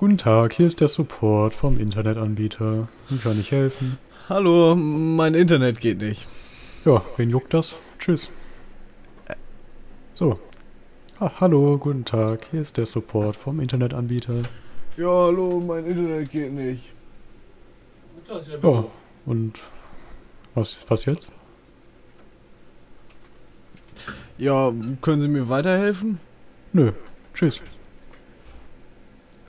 Guten Tag, hier ist der Support vom Internetanbieter. Wie kann ich helfen? Hallo, mein Internet geht nicht. Ja, wen juckt das? Tschüss. So. Ah, hallo, guten Tag, hier ist der Support vom Internetanbieter. Ja, hallo, mein Internet geht nicht. Ja, und was, was jetzt? Ja, können Sie mir weiterhelfen? Nö, tschüss.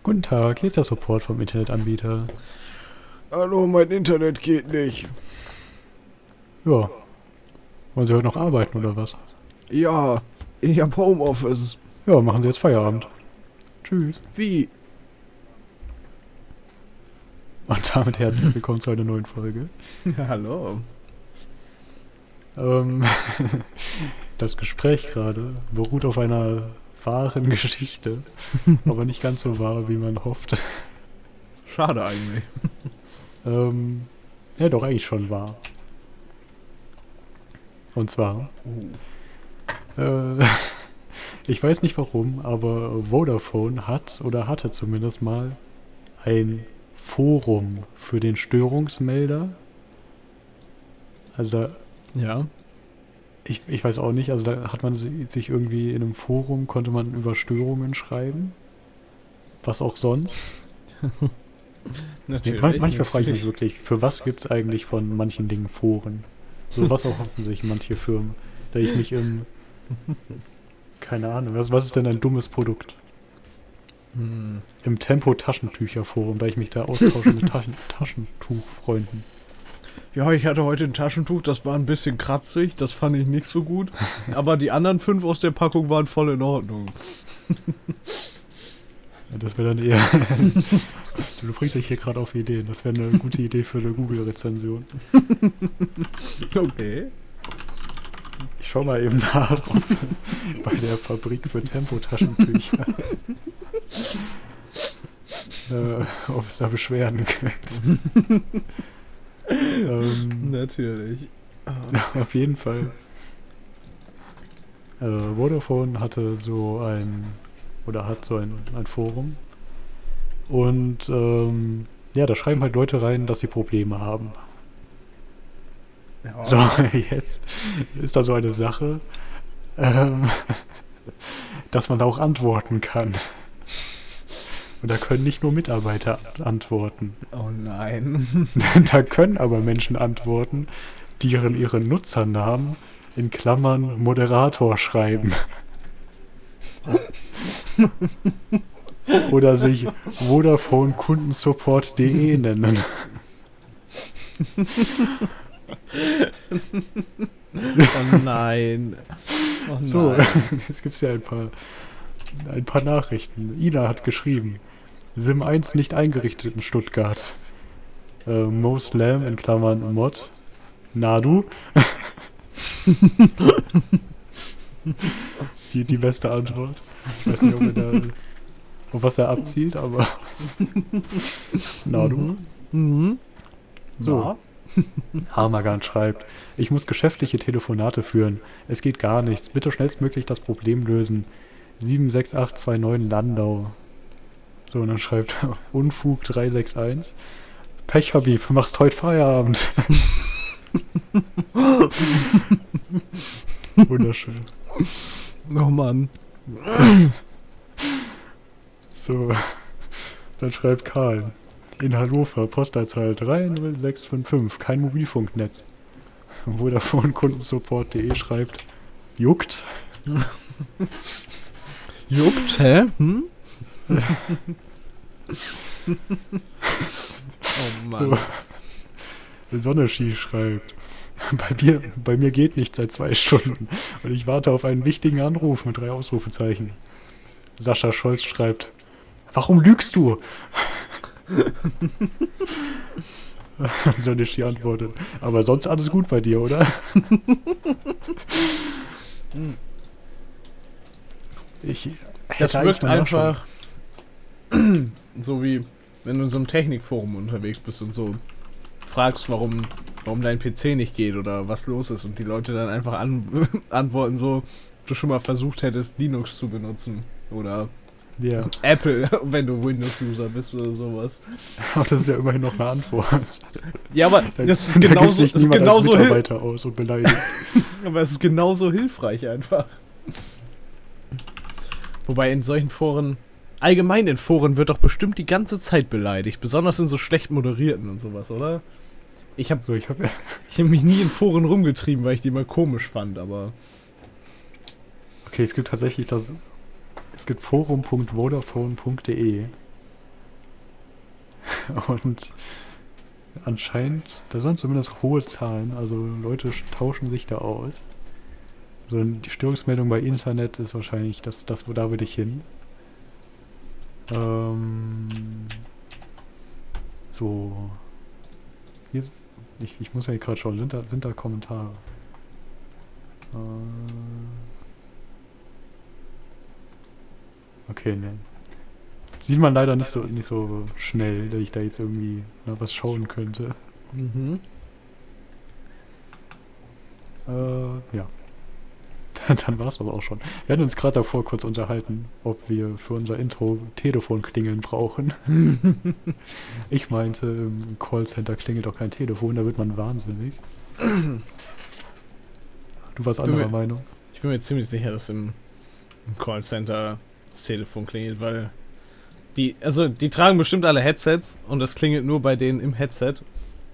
Guten Tag, hier ist der Support vom Internetanbieter. Hallo, mein Internet geht nicht. Ja. Wollen Sie heute noch arbeiten oder was? Ja, ich hab Homeoffice. Ja, machen Sie jetzt Feierabend. Tschüss. Wie? Und damit herzlich willkommen zu einer neuen Folge. hallo. Ähm, das Gespräch gerade beruht auf einer wahren Geschichte, aber nicht ganz so wahr, wie man hofft. Schade eigentlich. Ähm, ja, doch eigentlich schon wahr. Und zwar, äh, ich weiß nicht warum, aber Vodafone hat oder hatte zumindest mal ein Forum für den Störungsmelder. Also Ja. Ich, ich weiß auch nicht, also da hat man si- sich irgendwie in einem Forum, konnte man über Störungen schreiben. Was auch sonst. Natürlich. man, manchmal frage ich mich wirklich, für was gibt es eigentlich von manchen Dingen Foren? So was erhoffen sich manche Firmen. Da ich mich im. Keine Ahnung, was, was ist denn ein dummes Produkt? Hm. Im Tempo-Taschentücher-Forum, da ich mich da austausche mit Taschen, Taschentuchfreunden. Ja, ich hatte heute ein Taschentuch, das war ein bisschen kratzig, das fand ich nicht so gut. Aber die anderen fünf aus der Packung waren voll in Ordnung. Das wäre dann eher. du bringst dich hier gerade auf Ideen. Das wäre eine gute Idee für eine Google-Rezension. Okay. Ich schau mal eben nach, ob bei der Fabrik für Tempotaschentücher. äh, ob es da Beschwerden gibt. Ähm, Natürlich. auf jeden Fall. Äh, Vodafone hatte so ein, oder hat so ein, ein Forum. Und ähm, ja, da schreiben halt Leute rein, dass sie Probleme haben. Ja. So, jetzt ist da so eine Sache, ähm, dass man da auch antworten kann. Und da können nicht nur Mitarbeiter antworten. Oh nein. Da können aber Menschen antworten, die ihren, ihren Nutzernamen in Klammern Moderator schreiben. Oder sich Vodafone Kundensupport.de nennen. Oh nein. Oh nein. So, jetzt gibt es ja ein paar, ein paar Nachrichten. Ina hat geschrieben, Sim 1 nicht eingerichtet in Stuttgart. Äh, Mo Slam in Klammern Mod. Nadu. die, die beste Antwort. Ich weiß nicht, ob er da, auf was er abzielt, aber Nadu. Mhm. So. Ja. Harmagan schreibt, ich muss geschäftliche Telefonate führen. Es geht gar nichts. Bitte schnellstmöglich das Problem lösen. 76829 Landau. So, und dann schreibt Unfug 361. Pech, Habib, machst heute Feierabend. Wunderschön. Oh Mann. So, dann schreibt Karl. In Hannover, Postleitzahl 30655, kein Mobilfunknetz. Vodafone Kundensupport.de schreibt, juckt. Juckt, hä? Hm? Oh Mann. So. Sonne Ski schreibt. Bei mir, bei mir geht nicht seit zwei Stunden und ich warte auf einen wichtigen Anruf mit drei Ausrufezeichen. Sascha Scholz schreibt, warum lügst du? Und Sonne Ski antwortet, aber sonst alles gut bei dir, oder? Ich Das wirkt einfach so wie, wenn du in so einem Technikforum unterwegs bist und so fragst, warum, warum dein PC nicht geht oder was los ist und die Leute dann einfach an, antworten so, du schon mal versucht hättest, Linux zu benutzen oder Ja, Apple, wenn du Windows-User bist oder sowas. aber das ist ja immerhin noch eine Antwort. Ja, aber Da- das ist da genauso, sich das ist genauso, Mitarbeiter aus und beleidigt. aber es ist genauso hilfreich einfach. Wobei in solchen Foren, allgemein in Foren wird doch bestimmt die ganze Zeit beleidigt, besonders in so schlecht moderierten und sowas, oder? Ich habe So, ich habe ich hab mich nie in Foren rumgetrieben, weil ich die immer komisch fand, aber Okay, es gibt tatsächlich das. Es gibt forum.vodafone.de. Und anscheinend, da sind zumindest hohe Zahlen, also Leute sch- tauschen sich da aus. So, die Störungsmeldung bei Internet ist wahrscheinlich das, das wo da will ich hin. Ähm, so. Hier, ist- ich, ich muss ja gerade schauen, sind da, sind da Kommentare? Äh, Okay, ne. Sieht man leider nicht so, nicht so schnell, dass ich da jetzt irgendwie na, was schauen könnte. mhm. Äh, ja. Dann, war es aber auch schon. Wir hatten uns gerade davor kurz unterhalten, ob wir für unser Intro Telefonklingeln brauchen. ich meinte, im Callcenter klingelt doch kein Telefon, da wird man wahnsinnig. Du warst Bin mir- anderer Meinung. ich bin mir ziemlich sicher, dass im, im Callcenter das Telefon klingelt, weil die, also die tragen bestimmt alle Headsets und das klingelt nur bei denen im Headset,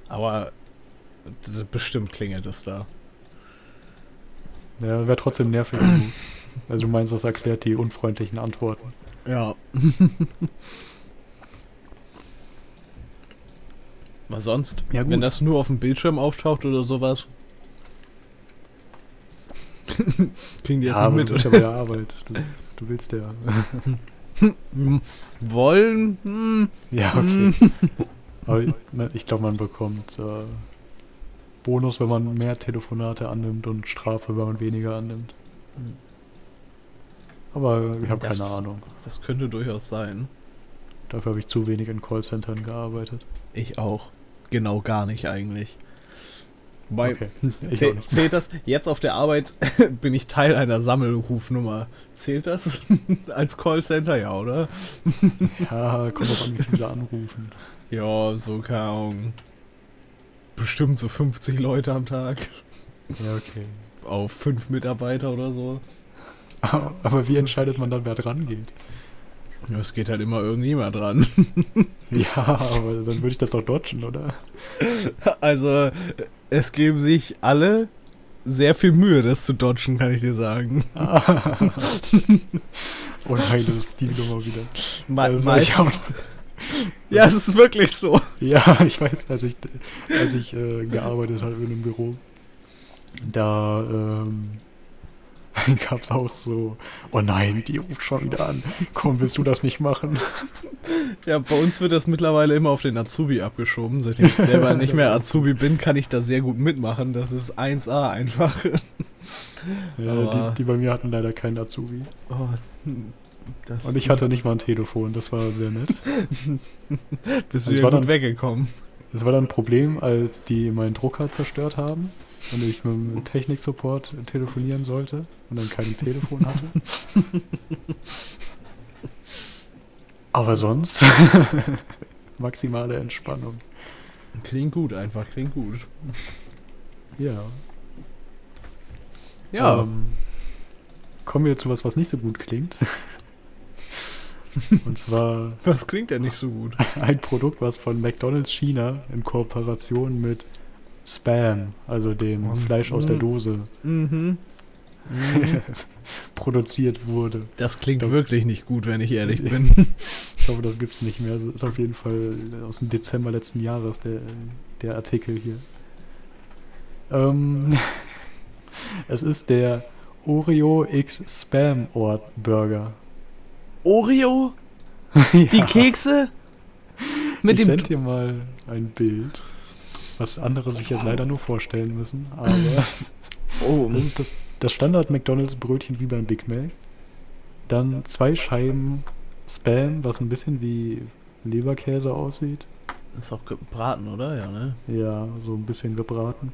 aber bestimmt klingelt es da. Ja, wäre trotzdem nervig. also du meinst, das erklärt die unfreundlichen Antworten. Ja. Was sonst? Ja, Wenn gut. das nur auf dem Bildschirm auftaucht oder sowas. Kriegen die das ja, nicht du mit? bist ja bei der Arbeit. Du, du willst ja. Hm, Wollen? Hm, ja, hm. okay. Aber ich, ich glaube, man bekommt äh, Bonus, wenn man mehr Telefonate annimmt und Strafe, wenn man weniger annimmt. Aber ich habe keine Ahnung. Das könnte durchaus sein. Dafür habe ich zu wenig in Callcentern gearbeitet. Ich auch. Genau gar nicht eigentlich. Wobei, Okay. Auch zäh zählt das? Jetzt auf der Arbeit bin ich Teil einer Sammelrufnummer. Zählt das als Callcenter? Ja, oder? Ja, kommt drauf an, wie viele anrufen. Ja, so keine Ahnung. Bestimmt so 50 Leute am Tag. Ja, okay. Auf fünf Mitarbeiter oder so. Aber wie entscheidet man dann, wer dran geht? Ja, es geht halt immer irgendjemand dran. Ja, aber dann würde ich das doch dodgen, oder? Also, es geben sich alle sehr viel Mühe, das zu dodgen, kann ich dir sagen. oh nein, das ist die Nummer wieder. Me auch meistens- ja, es ist wirklich so. Ja, ich weiß, als ich, als ich äh, gearbeitet habe in einem Büro, da ähm, gab es auch so, oh nein, die ruft schon wieder an. Komm, willst du das nicht machen? Ja, bei uns wird das mittlerweile immer auf den Azubi abgeschoben. Seitdem ich selber nicht mehr Azubi bin, kann ich da sehr gut mitmachen. Das ist 1A einfach. Ja, die, die bei mir hatten leider keinen Azubi. Oh, das Und ich hatte nicht mal ein Telefon, das war sehr nett. Bist Also du ja war gut dann- weggekommen. Das war dann ein Problem, als die meinen Drucker zerstört haben und ich mit dem Techniksupport telefonieren sollte und dann kein Telefon hatte. Aber sonst maximale Entspannung. Klingt gut einfach, klingt gut. Ja. Ja, Ähm, kommen wir zu was, was nicht so gut klingt. Und zwar das klingt ja nicht so gut. ein Produkt, was von McDonald's China in Kooperation mit Spam, also dem Mhm. Fleisch aus der Dose, Mhm. produziert wurde. Das klingt Doch. wirklich nicht gut, wenn ich ehrlich bin. Ich hoffe, das gibt's nicht mehr. Das ist auf jeden Fall aus dem Dezember letzten Jahres der, der Artikel hier. Ähm, es ist der Oreo X Spam Ort Burger. Oreo? Die Ja, Kekse? Mit ich dem. send dir mal ein Bild, was andere sich jetzt leider nur vorstellen müssen. Aber Oh, das ist das, das Standard McDonalds Brötchen wie beim Big Mac. Dann zwei Scheiben Spam, was ein bisschen wie Leberkäse aussieht. ist auch gebraten, oder? Ja, ne? Ja, so ein bisschen gebraten.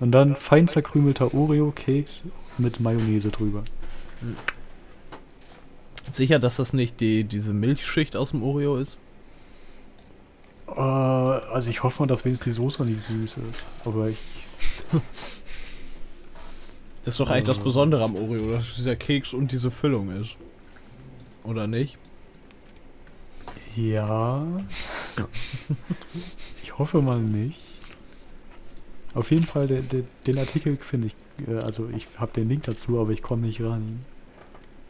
Und dann fein zerkrümelter Oreo-Keks mit Mayonnaise drüber. Sicher, dass das nicht die, diese Milchschicht aus dem Oreo ist? Äh, also ich hoffe mal, dass wenigstens die Soße nicht süß ist. Aber ich. Das ist doch eigentlich das Äh. Besondere am Oreo, dass dieser Keks und diese Füllung ist. Oder nicht? Ja. ich hoffe mal nicht. Auf jeden Fall, der, der, den Artikel finde ich. äh, Also ich habe den Link dazu, aber ich komme nicht ran.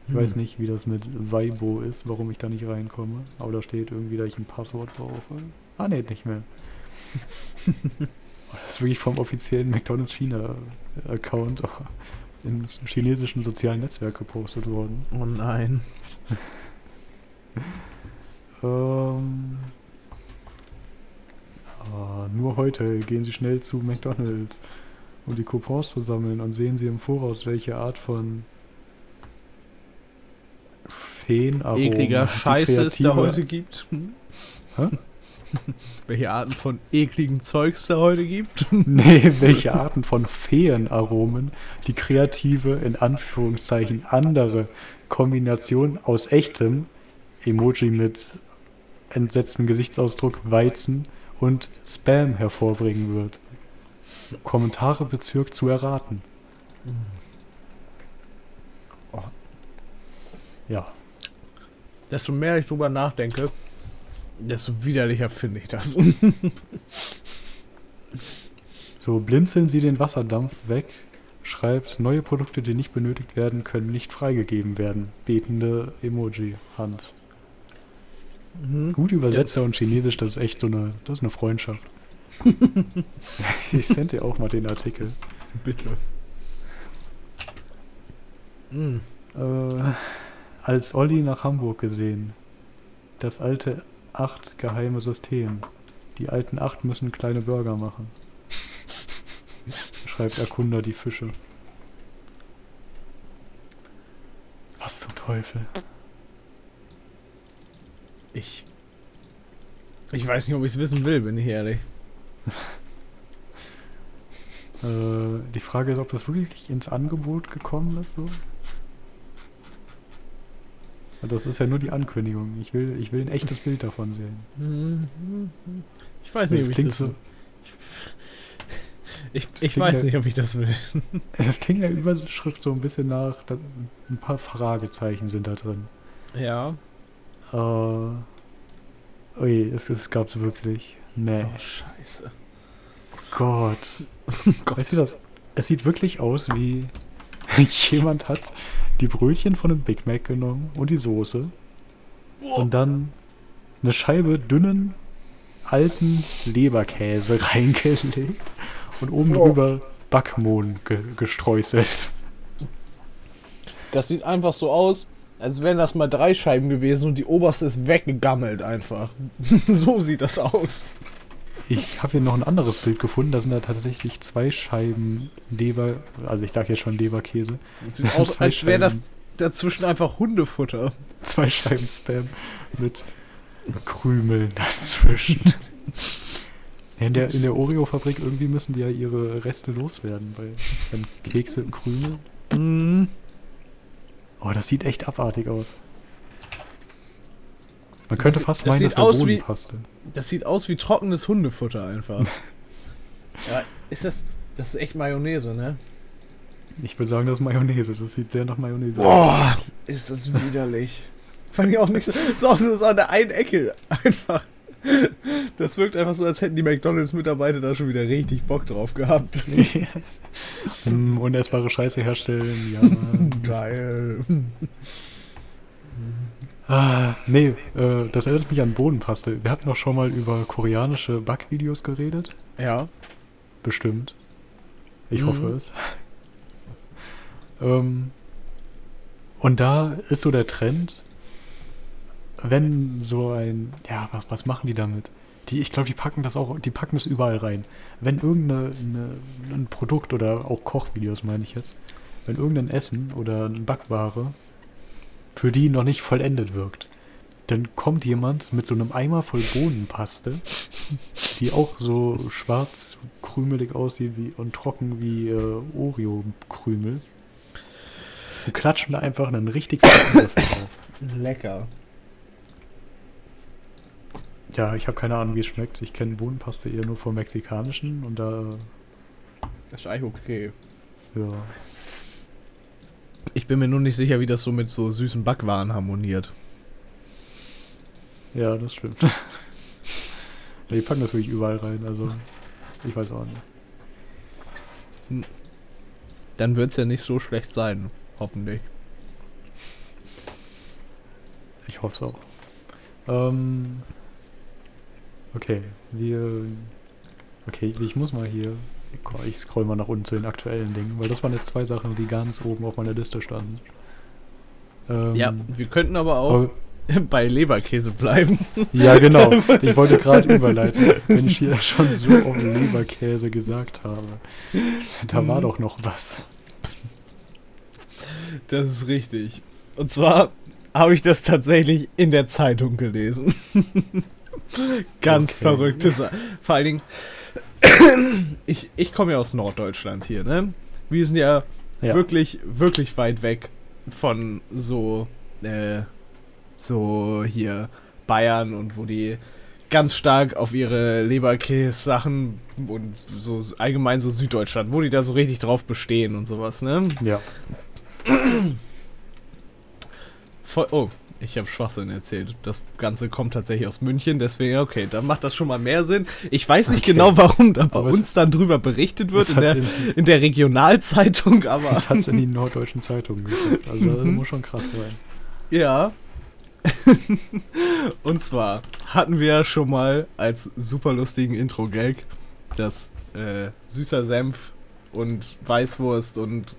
Ich Hm. weiß nicht, wie das mit Weibo ist, warum ich da nicht reinkomme. Aber da steht irgendwie, dass ich ein Passwort brauche. Ah, ne, nicht mehr. das ist wirklich vom offiziellen McDonald's China-Account im chinesischen sozialen Netzwerk gepostet worden. Oh nein. Ähm, ah, nur heute gehen Sie schnell zu McDonald's, um die Coupons zu sammeln und sehen Sie im Voraus, welche Art von Feenaromen Ekliger die Scheiße es da heute gibt. Hm? Hä? Welche Arten von ekligem Zeugs es da heute gibt? Nee, welche Arten von Feenaromen die kreative, in Anführungszeichen, andere Kombination aus echtem, Emoji mit entsetztem Gesichtsausdruck, Weizen und Spam hervorbringen wird. Kommentare bezirkt zu erraten. Oh. Ja, Desto mehr ich drüber nachdenke, desto widerlicher finde ich das. so blinzeln Sie den Wasserdampf weg, schreibt, neue Produkte, die nicht benötigt werden, können nicht freigegeben werden. Betende Emoji-Hand. Mhm. Gut Übersetzer und Chinesisch, das ist echt so eine, das ist eine Freundschaft. ich sende dir auch mal den Artikel. Bitte. Mhm. Äh, als Olli nach Hamburg gesehen. Das alte acht geheime System. Die alten acht müssen kleine Burger machen. Schreibt Erkunder die Fische. Was zum Teufel? Ich. Ich weiß nicht, ob ich es wissen will, bin ich ehrlich. Äh, die Frage ist, ob das wirklich ins Angebot gekommen ist, so. Das ist ja nur die Ankündigung. Ich will, ich will ein echtes Bild davon sehen. Ich weiß Das nicht, ob ich das so, Ich, das ich weiß ja- nicht, ob ich das will. Es klingt der Überschrift so ein bisschen nach, ein paar Fragezeichen sind da drin. Ja. Äh, ui, es, es gab's wirklich. Nee. Oh, scheiße. Gott. Gott. Weißt du das? Es sieht wirklich aus wie jemand hat die Brötchen von einem Big Mac genommen und die Soße und dann eine Scheibe dünnen alten Leberkäse reingelegt und oben Oh. drüber Backmohn ge gestreuselt. Das sieht einfach so aus, als wären das mal drei Scheiben gewesen und die oberste ist weggegammelt einfach. so sieht das aus. Ich habe hier noch ein anderes Bild gefunden. Da sind da tatsächlich zwei Scheiben Leber, also ich sage jetzt schon Leberkäse, Das sieht aus, als wäre das dazwischen einfach Hundefutter. zwei Scheiben Spam mit Krümeln dazwischen. In, der, in der Oreo-Fabrik irgendwie müssen die ja ihre Reste loswerden, weil Kekse im Krümel. Mhm. Oh, das sieht echt abartig aus. Man könnte sieht- fast das meinen, sieht das wäre aus wie- Bodenpaste. Das sieht aus wie trockenes Hundefutter einfach. ja, ist das. Das ist echt Mayonnaise, ne? Ich würde sagen, das ist Mayonnaise. Das sieht sehr nach Mayonnaise aus. Boah, ist das widerlich. Fand ich auch nicht so. Ist so so an der einen Ecke einfach. Das wirkt einfach so, als hätten die McDonalds-Mitarbeiter da schon wieder richtig Bock drauf gehabt. Hm, unessbare Scheiße herstellen, ja. Geil. Ah, nee, äh, das erinnert mich an Bodenpaste. Wir hatten doch schon mal über koreanische Backvideos geredet. Ja. Bestimmt. Ich Mhm. hoffe es. ähm, und da ist so der Trend, wenn so ein, ja, was, was machen die damit? Die, ich glaube, die packen das auch, die packen das überall rein. Wenn irgendein ein Produkt oder auch Kochvideos meine ich jetzt, wenn irgendein Essen oder eine Backware für die noch nicht vollendet wirkt, dann kommt jemand mit so einem Eimer voll Bohnenpaste, die auch so schwarz krümelig aussieht wie, und trocken wie äh, Oreo-Krümel. und klatschen da einfach einen richtig fetten Löffel drauf. Lecker. Ja, ich habe keine Ahnung, wie es schmeckt. Ich kenne Bohnenpaste eher nur vom Mexikanischen und da, Das ist eigentlich okay. ja. Ich bin mir nur nicht sicher, wie das so mit so süßen Backwaren harmoniert. Ja, das stimmt. die packen das wirklich überall rein, also ich weiß auch nicht. Dann wird es ja nicht so schlecht sein. Hoffentlich. Ich hoffe es auch. Ähm, okay, wir. Okay, ich muss mal hier. Ich scroll mal nach unten zu den aktuellen Dingen, weil das waren jetzt zwei Sachen, die ganz oben auf meiner Liste standen. Ähm, Ja, wir könnten aber auch aber- bei Leberkäse bleiben. ja, genau. Ich wollte gerade überleiten, wenn ich hier schon so auf Leberkäse gesagt habe. Da war doch noch was. Das ist richtig. Und zwar habe ich das tatsächlich in der Zeitung gelesen. Ganz Okay. verrückte Sache. Vor allen Dingen, ich, ich komme ja aus Norddeutschland hier, ne? Wir sind ja, Ja. wirklich, wirklich weit weg von so, äh, so hier Bayern und wo die ganz stark auf ihre Leberkäse-Sachen und so allgemein so Süddeutschland, wo die da so richtig drauf bestehen und sowas, ne? Ja. Voll, oh, ich habe Schwachsinn erzählt. Das Ganze kommt tatsächlich aus München, deswegen, okay, dann macht das schon mal mehr Sinn. Ich weiß nicht Okay. genau, warum da bei Aber es- uns dann drüber berichtet wird Es in hat der, in, in der Regionalzeitung, aber das hat's in die norddeutschen Zeitungen geschafft. Also das Mhm. muss schon krass sein. ja. Und zwar hatten wir ja schon mal als super lustigen Intro-Gag das äh, süßer Senf und Weißwurst und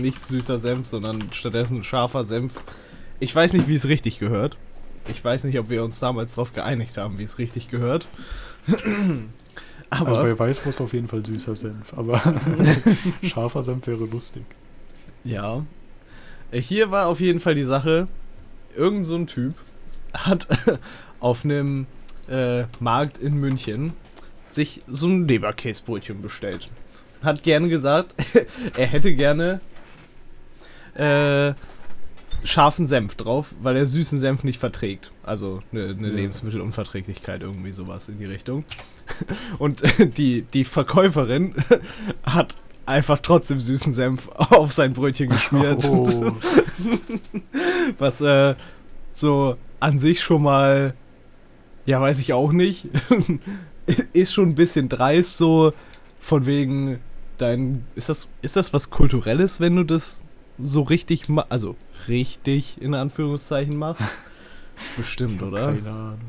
nicht süßer Senf, sondern stattdessen scharfer Senf. Ich weiß nicht, wie es richtig gehört. Ich weiß nicht, ob wir uns damals darauf geeinigt haben, wie es richtig gehört. Aber Also bei Weißwurst auf jeden Fall süßer Senf, aber scharfer Senf wäre lustig. Ja. Äh, Hier war auf jeden Fall die Sache, irgend so ein Typ hat auf einem äh, Markt in München sich so ein Leberkäsebrötchen bestellt. Hat gerne gesagt, er hätte gerne äh, scharfen Senf drauf, weil er süßen Senf nicht verträgt. Also eine, eine Ja. Lebensmittelunverträglichkeit, irgendwie sowas in die Richtung. Und die, die Verkäuferin hat einfach trotzdem süßen Senf auf sein Brötchen geschmiert. Oh, Was äh, so an sich schon mal, ja, weiß ich auch nicht, ist schon ein bisschen dreist, so von wegen dein, ist das, ist das was Kulturelles, wenn du das so richtig, ma also richtig in Anführungszeichen machst? Bestimmt, oder? keine Ahnung.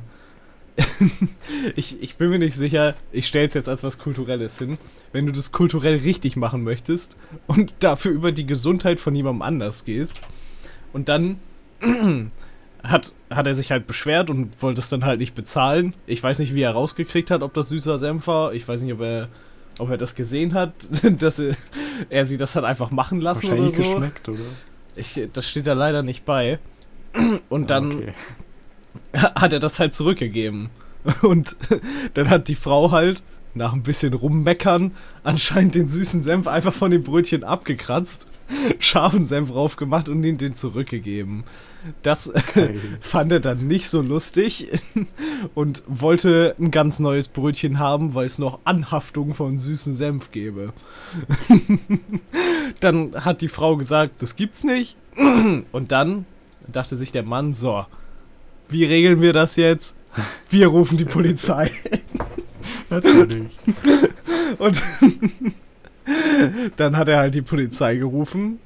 Ich, ich bin mir nicht sicher, ich stelle es jetzt als was Kulturelles hin. Wenn du das kulturell richtig machen möchtest und dafür über die Gesundheit von jemandem anders gehst und dann hat, hat er sich halt beschwert und wollte es dann halt nicht bezahlen. Ich weiß nicht, wie er rausgekriegt hat, ob das süßer Senf war. Ich weiß nicht, ob er, ob er das gesehen hat, dass er, er sie das hat einfach machen lassen oder Wahrscheinlich so. geschmeckt, oder? Ich, das steht da leider nicht bei. Und dann okay. hat er das halt zurückgegeben. Und dann hat die Frau halt nach ein bisschen rummeckern anscheinend den süßen Senf einfach von dem Brötchen abgekratzt, scharfen Senf drauf gemacht und ihn den zurückgegeben. Das fand er dann nicht so lustig und wollte ein ganz neues Brötchen haben, weil es noch Anhaftung von süßen Senf gäbe. dann hat die Frau gesagt, das gibt's nicht. Und dann dachte sich der Mann, so, wie regeln wir das jetzt? Wir rufen die Polizei. Natürlich. Und dann hat er halt die Polizei gerufen.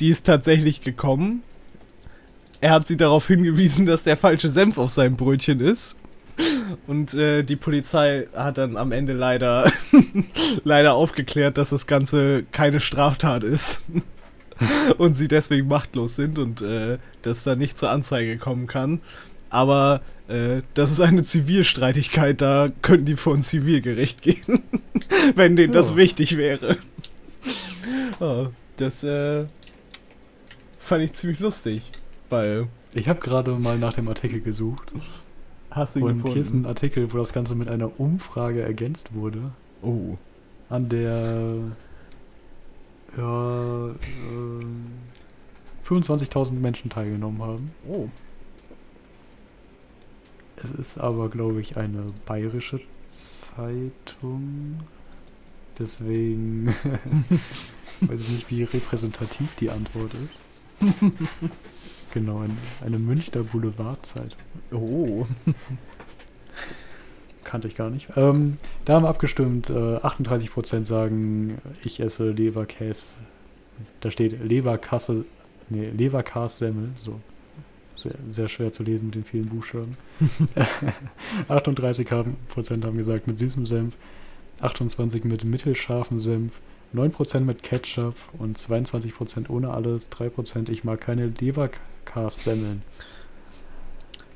Die ist tatsächlich gekommen. Er hat sie darauf hingewiesen, dass der falsche Senf auf seinem Brötchen ist. Und äh, die Polizei hat dann am Ende leider, leider aufgeklärt, dass das Ganze keine Straftat ist. und sie deswegen machtlos sind und äh, dass da nicht zur Anzeige kommen kann. Aber äh, das ist eine Zivilstreitigkeit, da könnten die vor ein Zivilgericht gehen, wenn denen das Ja. wichtig wäre. Oh, das äh, fand ich ziemlich lustig, weil Ich habe gerade mal nach dem Artikel gesucht. hast du ihn Und hier ist gefunden. ein Artikel, wo das Ganze mit einer Umfrage ergänzt wurde. Oh, An der. Ja. Ähm, 25.000 Menschen teilgenommen haben. Oh. Es ist aber, glaube ich, eine bayerische Zeitung. Deswegen weiß ich nicht, wie repräsentativ die Antwort ist. genau, ein, eine Münchner Boulevardzeitung. Oh. Kannte ich gar nicht. Ähm, da haben wir abgestimmt. Äh, 38% sagen, ich esse Leberkäse. Da steht Leberkasse, nee, Leberkassemmel. So. Sehr, sehr schwer zu lesen mit den vielen Buchstaben. 38% haben, Prozent haben gesagt mit süßem Senf, 28% mit mittelscharfem Senf, 9% mit Ketchup und 22% ohne alles, 3% ich mag keine Leberkas-Semmeln.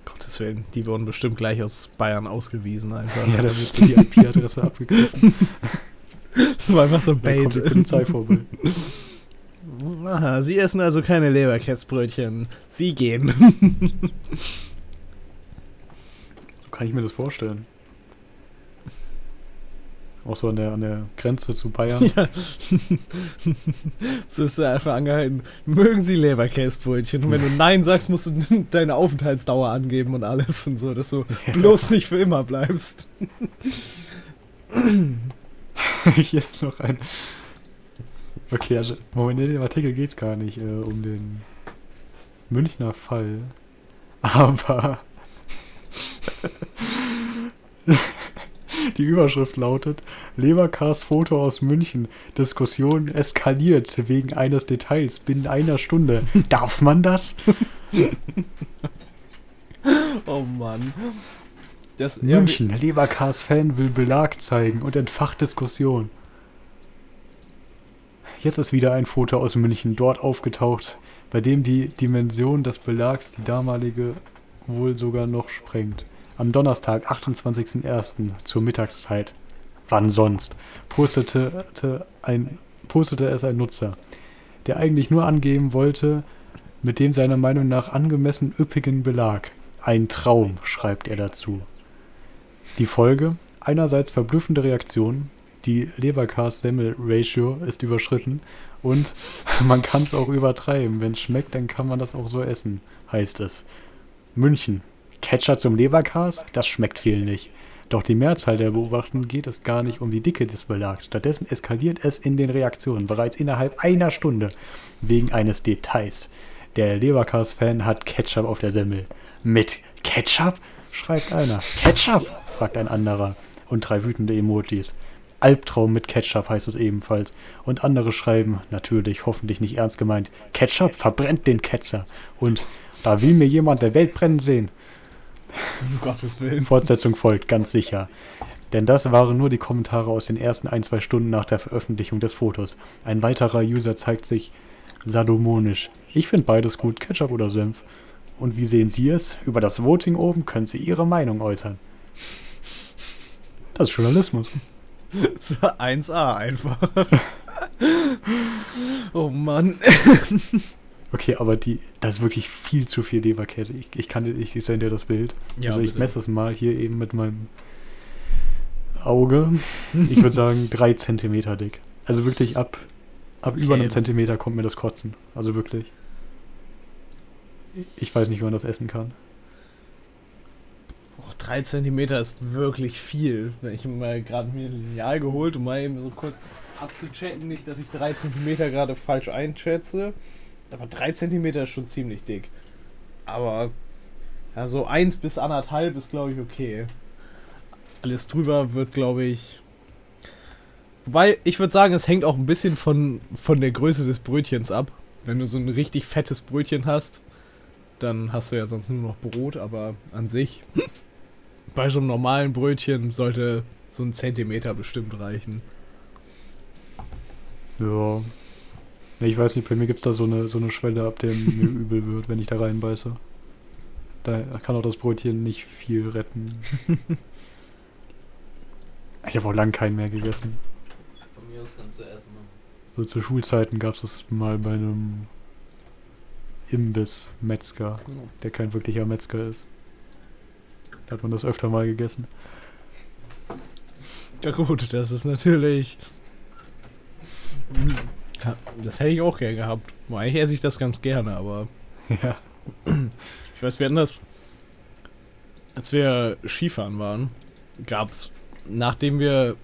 Gottes Willen, die wurden bestimmt gleich aus Bayern ausgewiesen einfach. Ja, da wird die IP-Adresse abgegriffen. Das war einfach so ein Da kommt Bait. die. Aha, Sie essen also keine Leberkätzbrötchen. Sie gehen. So kann ich mir das vorstellen. Auch so an der, an der Grenze zu Bayern. Ja. so ist er einfach angehalten. Mögen Sie Leberkäsebrötchen? Und wenn du Nein sagst, musst du deine Aufenthaltsdauer angeben und alles und so, dass du bloß nicht für immer bleibst. Ist noch ein. Okay, also, Moment, in dem Artikel geht es gar nicht äh, um den Münchner Fall. Aber. Die Überschrift lautet: Leberkas Foto aus München. Diskussion eskaliert wegen eines Details binnen einer Stunde. Darf man das? Oh Mann. Das, München. Leberkas-Fan will Belag zeigen und entfacht Diskussion. Jetzt ist wieder ein Foto aus München dort aufgetaucht, bei dem die Dimension des Belags die damalige wohl sogar noch sprengt. Am Donnerstag, 28.01. zur Mittagszeit. Wann sonst? Postete, ein, postete es ein Nutzer, der eigentlich nur angeben wollte, mit dem seiner Meinung nach angemessen üppigen Belag. Ein Traum, schreibt er dazu. Die Folge? Einerseits verblüffende Reaktion, die Leberkas-Semmel-Ratio ist überschritten und man kann es auch übertreiben. Wenn es schmeckt, dann kann man das auch so essen, heißt es. München. Ketchup zum Leberkas? Das schmeckt viel nicht. Doch die Mehrzahl der Beobachtungen geht es gar nicht um die Dicke des Belags. Stattdessen eskaliert es in den Reaktionen bereits innerhalb einer Stunde wegen eines Details. Der Leberkas-Fan hat Ketchup auf der Semmel. Mit Ketchup? schreibt einer. Ketchup? fragt ein anderer. Und drei wütende Emojis. Albtraum mit Ketchup heißt es ebenfalls. Und andere schreiben, natürlich, hoffentlich nicht ernst gemeint, Ketchup verbrennt den Ketzer. Und da will mir jemand der Welt brennen sehen. Um Gottes Willen. Fortsetzung folgt, ganz sicher. Denn das waren nur die Kommentare aus den ersten ein, zwei Stunden nach der Veröffentlichung des Fotos. Ein weiterer User zeigt sich sadomonisch. Ich finde beides gut, Ketchup oder Senf. Und wie sehen Sie es? Über das Voting oben können Sie Ihre Meinung äußern. Das ist Journalismus. War 1A einfach. oh Mann. Okay, aber die, das ist wirklich viel zu viel Leberkäse. Ich, ich kann dir, ich sende dir das Bild. Ja, also ich bitte. messe es mal hier eben mit meinem Auge. Ich würde sagen drei Zentimeter dick. Also wirklich ab, ab über Okay. einem Zentimeter kommt mir das Kotzen. Also wirklich. Ich weiß nicht, wie man das essen kann. Oh, 3 cm ist wirklich viel. Ich mal gerade mir ein Lineal geholt, um mal eben so kurz abzuchecken, nicht, dass ich 3 cm gerade falsch einschätze. Aber 3 cm ist schon ziemlich dick. Aber ja, so 1 bis 1,5 ist, glaube ich, okay. Alles drüber wird, glaube ich. Wobei, ich würde sagen, es hängt auch ein bisschen von, von der Größe des Brötchens ab. Wenn du so ein richtig fettes Brötchen hast, dann hast du ja sonst nur noch Brot, aber an sich, bei so einem normalen Brötchen sollte so ein Zentimeter bestimmt reichen. Ja. Nee, Ich weiß nicht, bei mir gibt es da so eine, so eine Schwelle, ab der mir übel wird, wenn ich da reinbeiße. Da kann auch das Brötchen nicht viel retten. Ich habe auch lang keinen mehr gegessen. Von mir aus kannst du erstmal. So zu Schulzeiten gab es das mal bei einem Imbiss Metzger, der kein wirklicher Metzger ist. Da hat man das öfter mal gegessen. Ja gut, das ist natürlich Ja, das hätte ich auch gern gehabt. Eigentlich esse ich das ganz gerne, aber Ja. ich weiß, wir hatten das, als wir Skifahren waren, gab es, nachdem wir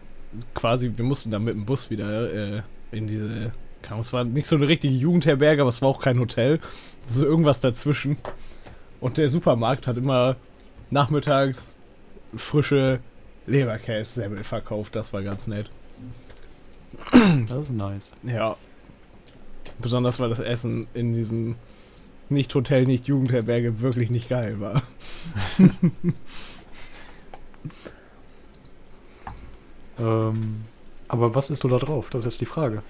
quasi, wir mussten dann mit dem Bus wieder äh, in diese, es war nicht so eine richtige Jugendherberge, aber es war auch kein Hotel, so irgendwas dazwischen. Und der Supermarkt hat immer nachmittags frische Leberkäse-Semmel verkauft, das war ganz nett. Das ist nice. Ja. Besonders weil das Essen in diesem nicht Hotel, nicht Jugendherberge wirklich nicht geil war. Ähm, aber was isst du da drauf? Das ist jetzt die Frage.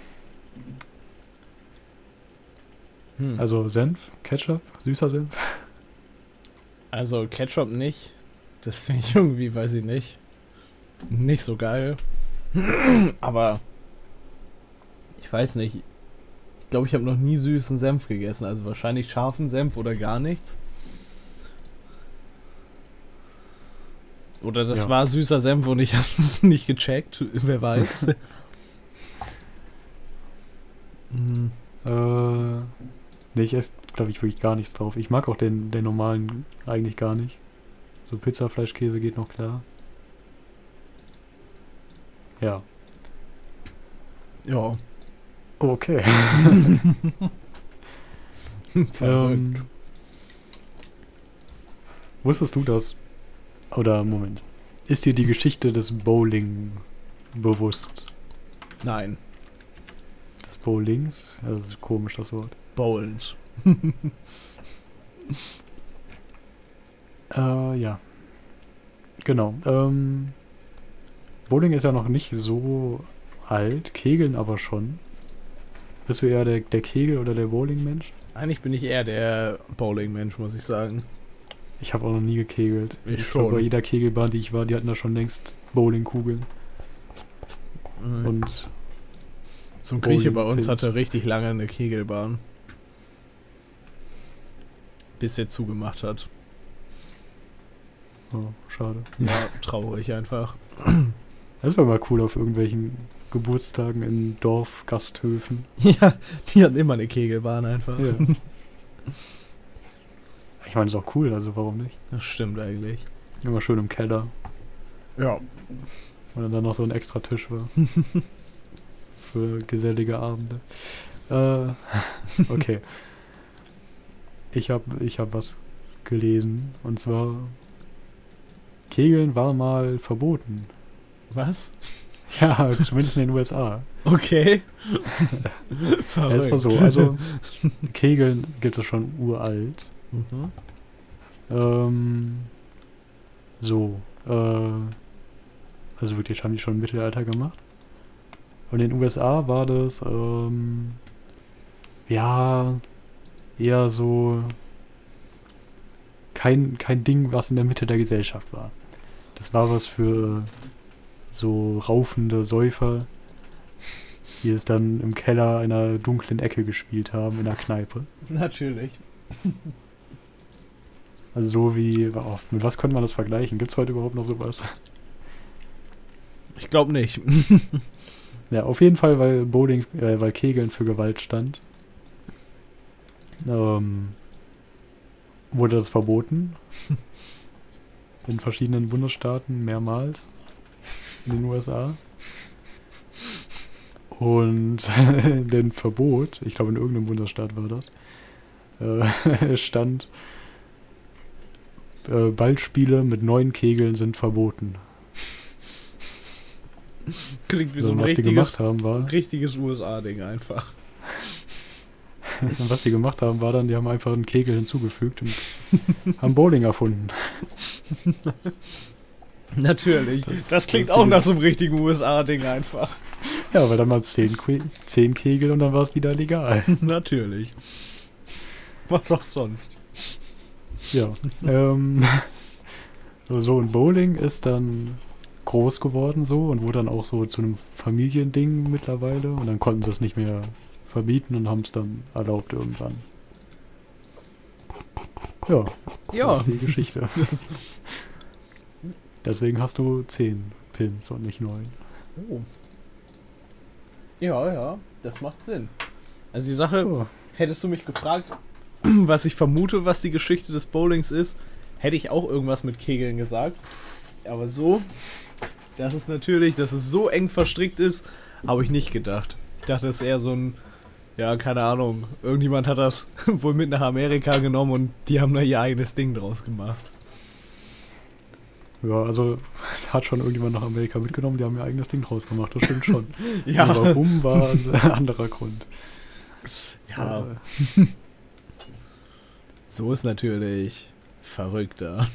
Hm. Also Senf, Ketchup, süßer Senf. Also Ketchup nicht. Das finde ich irgendwie, weiß ich nicht. Nicht so geil. Aber ich weiß nicht. Ich glaube, ich habe noch nie süßen Senf gegessen. Also wahrscheinlich scharfen Senf oder gar nichts. Oder das Ja. war süßer Senf und ich habe es nicht gecheckt. Wer weiß. Hm. Äh, nee, ich esse, glaube ich, wirklich gar nichts drauf. Ich mag auch den, den normalen eigentlich gar nicht. So Pizza, Fleisch, Käse geht noch klar. Ja. Ja. Okay. Verrückt. ähm, wusstest du das? Oder Moment. Ist dir die Geschichte des Bowling bewusst? Nein. Des Bowlings? Das ist komisch, das Wort. Bowls. Äh, ja. Genau. Ähm, Bowling ist ja noch nicht so alt, Kegeln aber schon. Bist du eher der, der Kegel- oder der Bowling-Mensch? Eigentlich bin ich eher der Bowling-Mensch, muss ich sagen. Ich habe auch noch nie gekegelt. Ich glaub, schon. bei jeder Kegelbahn, die ich war, die hatten da schon längst Bowlingkugeln. Und Und zum Grieche bei uns hatte richtig lange eine Kegelbahn. Bis er zugemacht hat. oh, schade. Ja, traurig einfach. Das wäre mal cool auf irgendwelchen Geburtstagen in Dorfgasthöfen. Ja, die hatten immer eine Kegelbahn einfach. Ja. ich meine, ist auch cool, also warum nicht? Das stimmt eigentlich. Immer schön im Keller. Ja. Und dann noch so ein extra Tisch war. Für gesellige Abende. Äh, okay. Ich habe ich hab was gelesen. Und zwar, Kegeln war mal verboten. Was? Ja, zumindest in den USA. Okay. Ja, es war so. Also, Kegeln gibt es schon uralt. Mhm. Ähm, so, äh, also wirklich haben die schon im Mittelalter gemacht. Und in den USA war das, ähm, ja, eher so kein, kein Ding, was in der Mitte der Gesellschaft war. Das war was für so raufende Säufer, die es dann im Keller einer dunklen Ecke gespielt haben, in einer Kneipe. Natürlich. Also so wie, oh, mit was könnte man das vergleichen? Gibt es heute überhaupt noch sowas? Ich glaube nicht. Ja, auf jeden Fall, weil Bowling, äh, weil Kegeln für Gewalt stand, ähm, wurde das verboten. In verschiedenen Bundesstaaten mehrmals. In den USA. Und den Verbot, ich glaube in irgendeinem Bundesstaat war das, äh, stand, äh, Ballspiele mit neun Kegeln sind verboten. Klingt wie So, so ein was die richtiges, gemacht haben war, richtiges USA-Ding einfach. Und was die gemacht haben, war dann, die haben einfach einen Kegel hinzugefügt und haben Bowling erfunden. Natürlich. Das klingt das auch nach so einem richtigen USA-Ding einfach. Ja, weil dann mal zehn, Que zehn Kegel und dann war es wieder legal. Natürlich. Was auch sonst. Ja. ähm, so, ein Bowling ist dann groß geworden so und wurde dann auch so zu einem Familiending mittlerweile und dann konnten sie es nicht mehr verbieten und haben es dann erlaubt irgendwann. Ja, das Ja. ist die Geschichte. Deswegen hast du zehn Pins und nicht neun. Oh. Ja, ja, das macht Sinn. Also die Sache, Oh. hättest du mich gefragt, was ich vermute, was die Geschichte des Bowlings ist, hätte ich auch irgendwas mit Kegeln gesagt. Aber so, dass es natürlich, dass es so eng verstrickt ist, habe ich nicht gedacht. Ich dachte, es ist eher so ein, ja, keine Ahnung, irgendjemand hat das wohl mit nach Amerika genommen und die haben da ihr eigenes Ding draus gemacht. Ja, also hat schon irgendjemand nach Amerika mitgenommen, die haben ihr eigenes Ding draus gemacht, das stimmt schon. Ja. Aber warum war ein anderer Grund. Ja, Äh, so ist natürlich verrückter.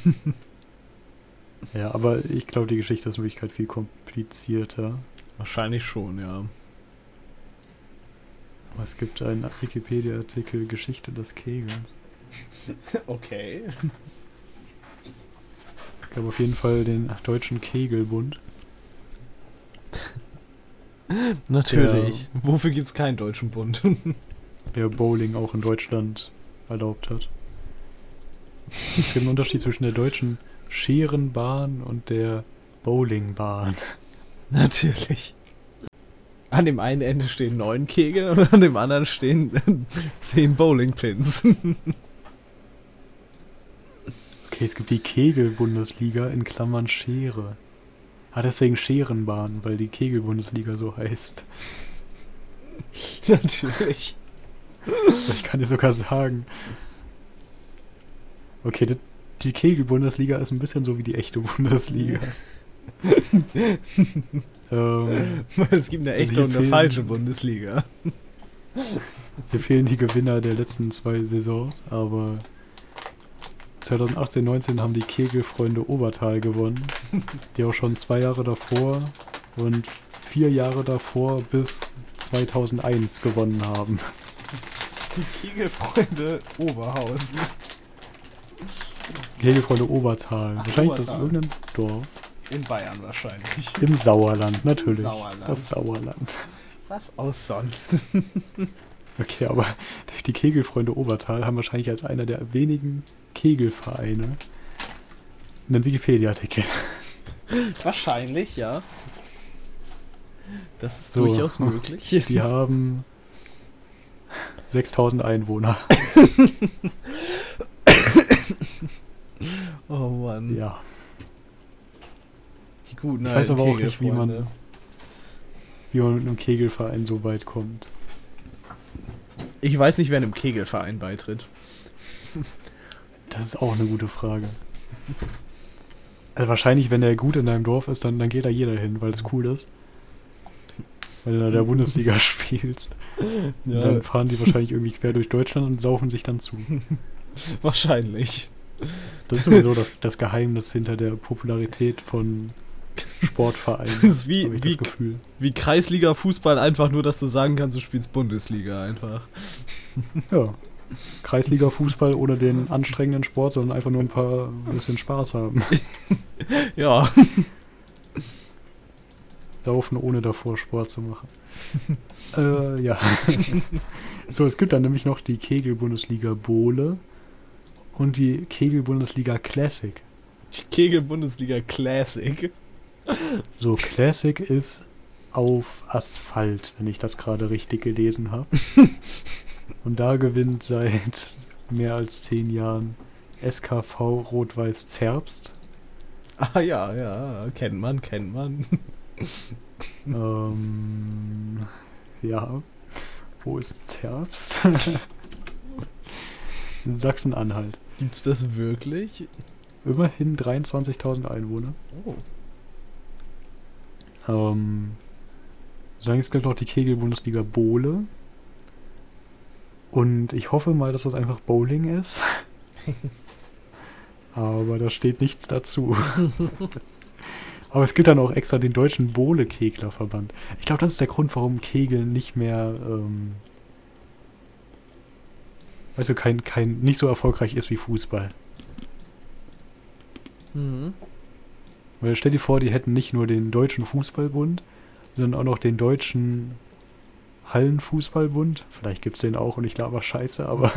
ja, aber ich glaube, die Geschichte ist in Wirklichkeit viel komplizierter. Wahrscheinlich schon, ja. Aber es gibt einen Wikipedia-Artikel Geschichte des Kegels. Okay. Ich glaube auf jeden Fall den deutschen Kegelbund. Natürlich. Wofür gibt es keinen deutschen Bund? der Bowling auch in Deutschland erlaubt hat. Es gibt einen Unterschied zwischen der deutschen Scherenbahn und der Bowlingbahn. Natürlich. An dem einen Ende stehen neun Kegel und an dem anderen stehen zehn Bowlingpins. Okay, es gibt die Kegel-Bundesliga in Klammern Schere. Ah, deswegen Scherenbahn, weil die Kegel-Bundesliga so heißt. Natürlich. Ich kann dir sogar sagen. Okay, die, die Kegel-Bundesliga ist ein bisschen so wie die echte Bundesliga. ähm, Es gibt eine echte hier und eine falsche Bundesliga. Hier fehlen die Gewinner der letzten zwei Saisons, aber 2018, 19 haben die Kegelfreunde Obertal gewonnen, die auch schon zwei Jahre davor und vier Jahre davor bis 2001 gewonnen haben. Die Kegelfreunde Oberhausen. Kegelfreunde Obertal. Ach, Wahrscheinlich das ist Obertal. irgendein Dorf. In Bayern wahrscheinlich. Im Sauerland, natürlich. Sauerland. Das Sauerland. Was auch sonst? Okay, aber die Kegelfreunde Obertal haben wahrscheinlich als einer der wenigen Kegelvereine einen Wikipedia-Artikel. Wahrscheinlich, ja. Das ist So. durchaus möglich. Die haben 6000 Einwohner. Oh Mann. Ja. Die guten Ich weiß aber auch nicht, wie man-. Wie man mit einem Kegelverein so weit kommt. Ich weiß nicht, wer einem Kegelverein beitritt. Das ist auch eine gute Frage. Also wahrscheinlich, wenn er gut in deinem Dorf ist, dann, dann geht da jeder hin, weil es cool ist. Wenn du in der Bundesliga spielst. Ja, Dann fahren die wahrscheinlich irgendwie quer durch Deutschland und saufen sich dann zu. wahrscheinlich. Das ist sowieso das, das Geheimnis hinter der Popularität von Sportvereinen. Das ist wie- wie- das Gefühl. Wie Kreisliga-Fußball einfach nur, dass du sagen kannst, du spielst Bundesliga einfach. Ja. Kreisliga-Fußball ohne den anstrengenden Sport, sondern einfach nur ein paar ein bisschen Spaß haben. Ja. Saufen, ohne davor Sport zu machen. äh, ja. so, es gibt dann nämlich noch die Kegel-Bundesliga Bohle und die Kegel-Bundesliga Classic. Die Kegel-Bundesliga Classic. So, Classic ist auf Asphalt, wenn ich das gerade richtig gelesen habe. Und da gewinnt seit mehr als zehn Jahren SKV Rot-Weiß Zerbst. Ah ja, ja, kennt man, kennt man. ähm, ja, wo ist Zerbst? Sachsen-Anhalt. Gibt's das wirklich? Immerhin 23.000 Einwohner. Oh. Ähm, sagen es gibt noch die Kegel-Bundesliga Bohle. Und ich hoffe mal, dass das einfach Bowling ist. Aber da steht nichts dazu. Aber es gibt dann auch extra den deutschen Bohle-Keglerverband. Ich glaube, das ist der Grund, warum Kegeln nicht mehr, ähm, weißt du, kein, kein, nicht so erfolgreich ist wie Fußball. Mhm. Weil stell dir vor, die hätten nicht nur den Deutschen Fußballbund, sondern auch noch den Deutschen Hallenfußballbund. Vielleicht gibt es den auch und ich laber scheiße, aber.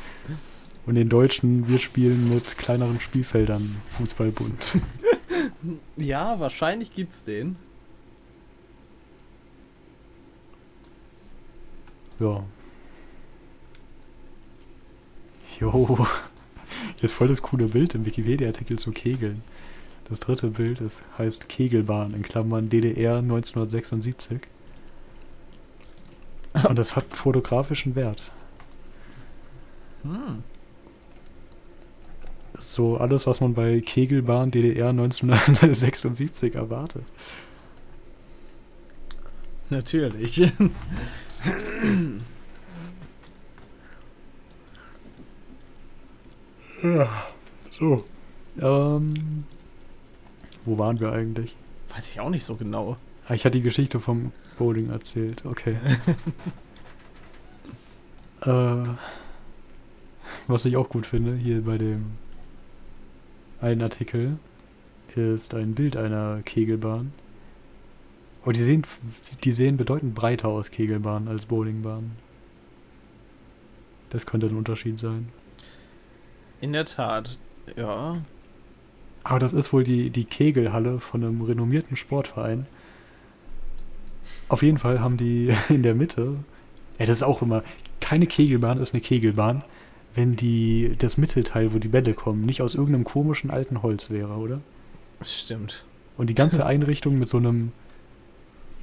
und den Deutschen, wir spielen mit kleineren Spielfeldern Fußballbund. Ja, wahrscheinlich gibt's den. Ja. Jo. Ist voll das coole Bild im Wikipedia-Artikel zu Kegeln. Das dritte Bild ist, heißt Kegelbahn in Klammern DDR 1976. Und das hat fotografischen Wert. Hm. So alles, was man bei Kegelbahn DDR 1976 erwartet. Natürlich. Ja, so. Ähm, wo waren wir eigentlich? Weiß ich auch nicht so genau. Ah, ich hatte die Geschichte vom Bowling erzählt. Okay. äh, was ich auch gut finde, hier bei dem einen Artikel, ist ein Bild einer Kegelbahn. Aber die sehen, die sehen bedeutend breiter aus, Kegelbahnen, als Bowlingbahnen. Das könnte ein Unterschied sein. In der Tat, ja. Aber das ist wohl die, die Kegelhalle von einem renommierten Sportverein. Auf jeden Fall haben die in der Mitte, ja, das ist auch immer, keine Kegelbahn ist eine Kegelbahn, wenn die, das Mittelteil, wo die Bälle kommen, nicht aus irgendeinem komischen alten Holz wäre, oder? Das stimmt. Und die ganze Einrichtung mit so einem,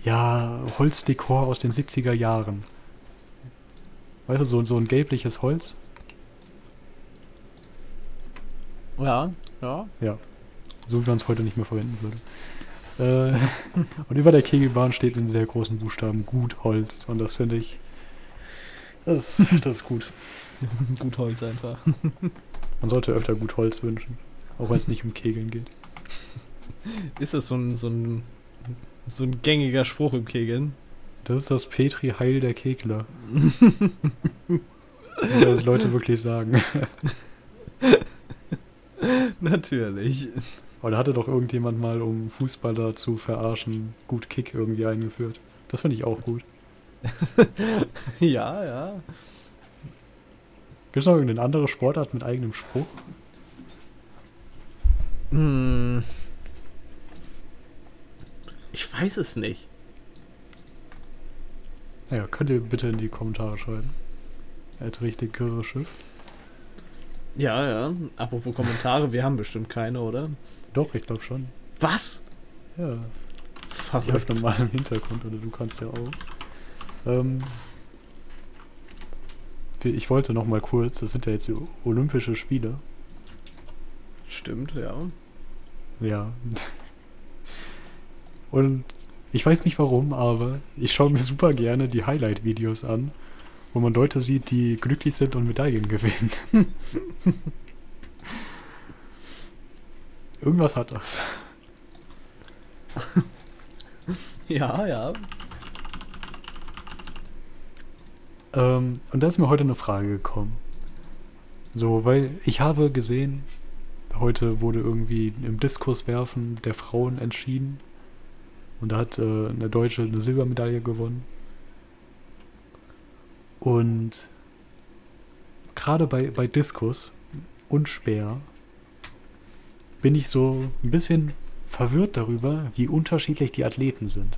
ja, Holzdekor aus den 70er Jahren. Weißt du, so, so ein gelbliches Holz. Ja, ja. So wie man es heute nicht mehr verwenden würde. Äh, und über der Kegelbahn steht in sehr großen Buchstaben Gut Holz. Und das finde ich. Das, das ist gut. Gut Holz einfach. Man sollte öfter gut Holz wünschen. Auch wenn es nicht um Kegeln geht. Ist das so ein, so ein, so ein gängiger Spruch im Kegeln? Das ist das Petri Heil der Kegler. Oder das Leute wirklich sagen. Natürlich. Aber da hatte doch irgendjemand mal, um Fußballer zu verarschen, gut Kick irgendwie eingeführt. Das finde ich auch gut. Ja, ja. Gibt es noch irgendeine andere Sportart mit eigenem Spruch? Hm. Ich weiß es nicht. Naja, könnt ihr bitte in die Kommentare schreiben. Er hat richtig Schiff. Ja, ja. Apropos Kommentare, wir haben bestimmt keine, oder? Doch, ich glaube schon. Was? Ja. Verrückt. öffne mal im Hintergrund oder du kannst ja auch. Ähm, ich wollte noch mal kurz, das sind ja jetzt die Olympische Spiele. Stimmt, ja. Ja. Und ich weiß nicht warum, aber ich schaue mir super gerne die Highlight-Videos an, wo man Leute sieht, die glücklich sind und Medaillen gewinnen. Irgendwas hat das. Ja, ja. Ähm, und da ist mir heute eine Frage gekommen. So, weil ich habe gesehen, heute wurde irgendwie im Diskuswerfen der Frauen entschieden. Und da hat äh, eine Deutsche eine Silbermedaille gewonnen. Und gerade bei, bei Diskus und Speer bin ich so ein bisschen verwirrt darüber, wie unterschiedlich die Athleten sind.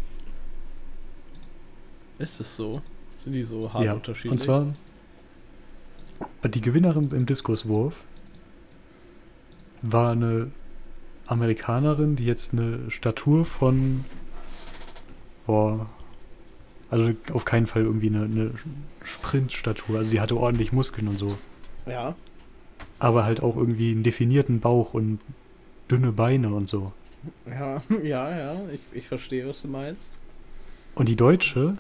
Ist es so? Sind die so hart Ja, unterschiedlich? Und zwar die Gewinnerin im Diskuswurf war eine Amerikanerin, die jetzt eine Statur von boah, also auf keinen Fall irgendwie eine, eine Sprintstatur. Also sie hatte ordentlich Muskeln und so. Ja. Aber halt auch irgendwie einen definierten Bauch und dünne Beine und so. Ja, ja, ja. Ich, ich verstehe, was du meinst. Und die Deutsche,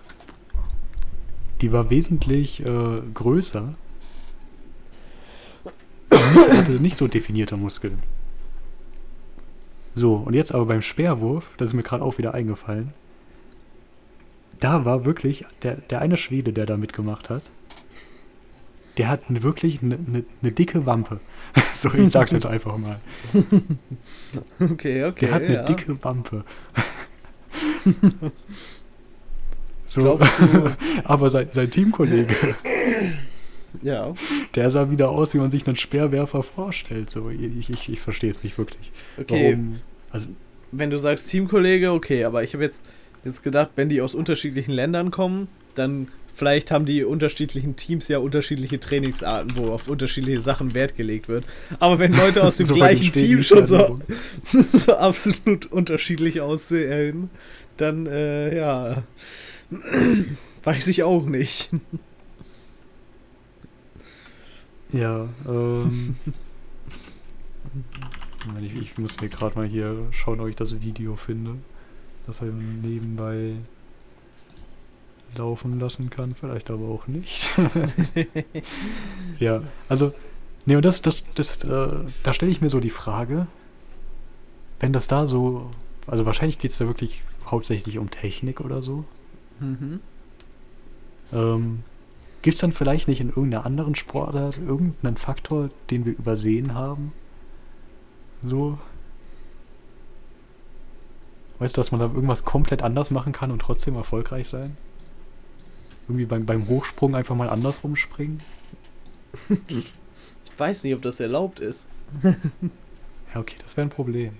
die war wesentlich äh, größer. hatte nicht so definierte Muskeln. So, und jetzt aber beim Speerwurf, das ist mir gerade auch wieder eingefallen, da war wirklich der, der eine Schwede, der da mitgemacht hat, der hat wirklich eine ne, ne dicke Wampe. so, ich sag's jetzt einfach mal. Okay, okay. Der hat eine ja. dicke Wampe. so, aber sein, sein Teamkollege, ja. der sah wieder aus, wie man sich einen Speerwerfer vorstellt. So, ich, ich, ich verstehe es nicht wirklich. Okay, Warum? Also, wenn du sagst Teamkollege, okay, aber ich habe jetzt, jetzt gedacht, wenn die aus unterschiedlichen Ländern kommen, dann vielleicht haben die unterschiedlichen Teams ja unterschiedliche Trainingsarten, wo auf unterschiedliche Sachen Wert gelegt wird. Aber wenn Leute aus dem So gleichen Team schon so, so absolut unterschiedlich aussehen, dann äh, ja, weiß ich auch nicht. Ja, ähm. Ich, ich muss mir gerade mal hier schauen, ob ich das Video finde. Das er nebenbei laufen lassen kann, vielleicht aber auch nicht. ja, also, ne, und das, das, das, äh, da stelle ich mir so die Frage, wenn das da so, also wahrscheinlich geht es da wirklich hauptsächlich um Technik oder so. Mhm. Ähm, Gibt es dann vielleicht nicht in irgendeiner anderen Sportart irgendeinen Faktor, den wir übersehen haben? So. Weißt du, dass man da irgendwas komplett anders machen kann und trotzdem erfolgreich sein? Irgendwie beim, beim Hochsprung einfach mal andersrum springen? Ich weiß nicht, ob das erlaubt ist. Ja, okay, das wäre ein Problem.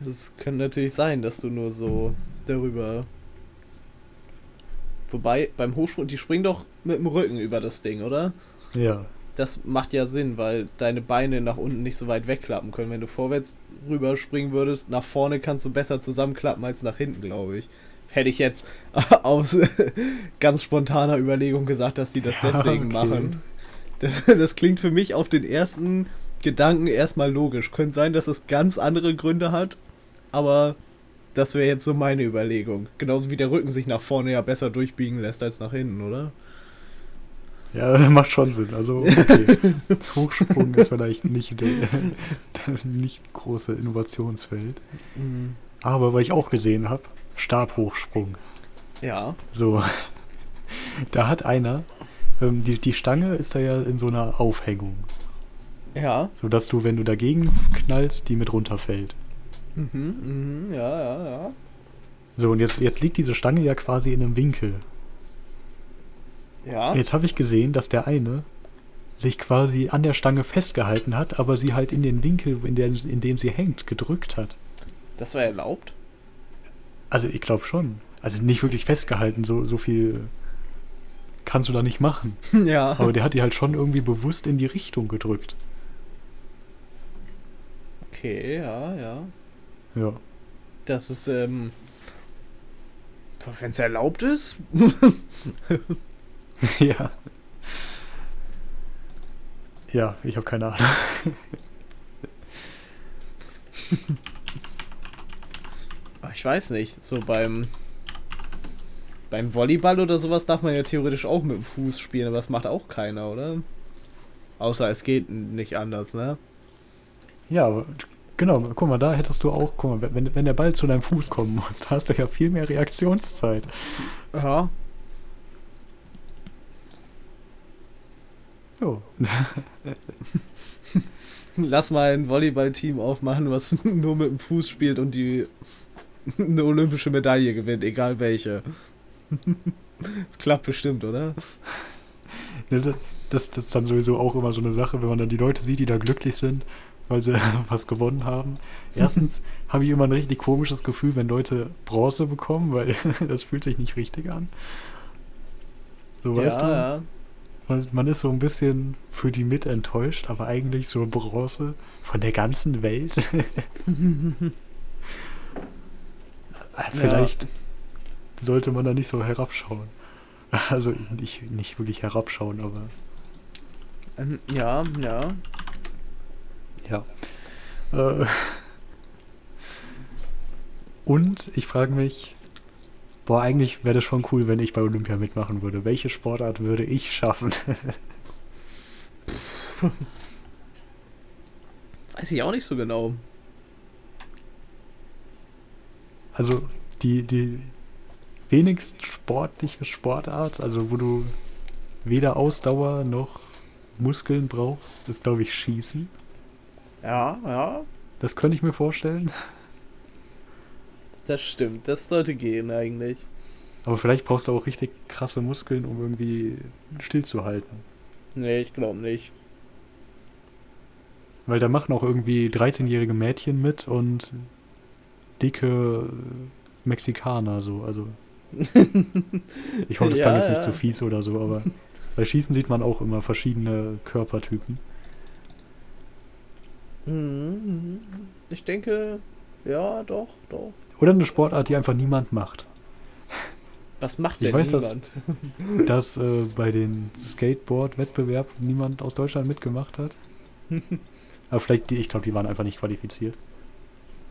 Das kann natürlich sein, dass du nur so darüber. Wobei, beim Hochsprung, die springen doch mit dem Rücken über das Ding, oder? Ja. Das macht ja Sinn, weil deine Beine nach unten nicht so weit wegklappen können. Wenn du vorwärts rüber springen würdest, nach vorne kannst du besser zusammenklappen als nach hinten, glaube ich. Hätte ich jetzt aus ganz spontaner Überlegung gesagt, dass die das Ja, deswegen okay. machen. Das, das klingt für mich auf den ersten Gedanken erstmal logisch. Könnte sein, dass es ganz andere Gründe hat, aber das wäre jetzt so meine Überlegung. Genauso wie der Rücken sich nach vorne ja besser durchbiegen lässt als nach hinten, oder? Ja, macht schon Sinn. Also, okay. Hochsprung ist vielleicht nicht der, der nicht große Innovationsfeld. Aber weil ich auch gesehen habe, Stabhochsprung. Ja. So, da hat einer, ähm, die, die Stange ist da ja in so einer Aufhängung, Ja. sodass du, wenn du dagegen knallst, die mit runterfällt. Mhm, mhm, ja, ja, ja. So, und jetzt, jetzt liegt diese Stange ja quasi in einem Winkel. Ja. Und jetzt habe ich gesehen, dass der eine sich quasi an der Stange festgehalten hat, aber sie halt in den Winkel, in, der, in dem sie hängt, gedrückt hat. Das war erlaubt. Also ich glaube schon. Also nicht wirklich festgehalten, so, so viel kannst du da nicht machen. ja. Aber der hat die halt schon irgendwie bewusst in die Richtung gedrückt. Okay, ja, ja. Ja. Das ist, ähm. Wenn es erlaubt ist? ja. Ja, ich habe keine Ahnung. Ich weiß nicht. So beim. Beim Volleyball oder sowas darf man ja theoretisch auch mit dem Fuß spielen, aber das macht auch keiner, oder? Außer es geht nicht anders, ne? Ja, aber genau, guck mal, da hättest du auch, guck mal, wenn, wenn der Ball zu deinem Fuß kommen muss, da hast du ja viel mehr Reaktionszeit. Ja. Jo. Lass mal ein Volleyballteam aufmachen, was nur mit dem Fuß spielt und die eine olympische Medaille gewinnt, egal welche. Das klappt bestimmt, oder? Das, das, ist dann sowieso auch immer so eine Sache, wenn man dann die Leute sieht, die da glücklich sind, weil sie was gewonnen haben. Erstens habe ich immer ein richtig komisches Gefühl, wenn Leute Bronze bekommen, weil das fühlt sich nicht richtig an. So weißt du? ja. Man, man ist so ein bisschen für die mit enttäuscht, aber eigentlich so Bronze von der ganzen Welt. Vielleicht sollte man da nicht so herabschauen. Also nicht, nicht wirklich herabschauen, aber Ähm, Ja, ja. ja. Äh, und ich frage mich, boah, eigentlich wäre das schon cool, wenn ich bei Olympia mitmachen würde. Welche Sportart würde ich schaffen? Weiß ich auch nicht so genau. Also die, die wenigst sportliche Sportart, also wo du weder Ausdauer noch Muskeln brauchst, ist glaube ich Schießen. Ja, ja. Das könnte ich mir vorstellen. Das stimmt. Das sollte gehen eigentlich. Aber vielleicht brauchst du auch richtig krasse Muskeln, um irgendwie stillzuhalten. Nee, ich glaube nicht. Weil da machen auch irgendwie 13-jährige Mädchen mit und dicke Mexikaner so. Also Ich hoffe, das Ja, klang jetzt nicht ja. zu fies oder so, aber bei Schießen sieht man auch immer verschiedene Körpertypen. Mhm. Ich denke, ja, doch, doch. Oder eine Sportart, die einfach niemand macht. Was macht Ich denn weiß, dass- niemand? Dass äh, bei den Skateboard-Wettbewerb niemand aus Deutschland mitgemacht hat. Aber vielleicht, die, ich glaube, die waren einfach nicht qualifiziert.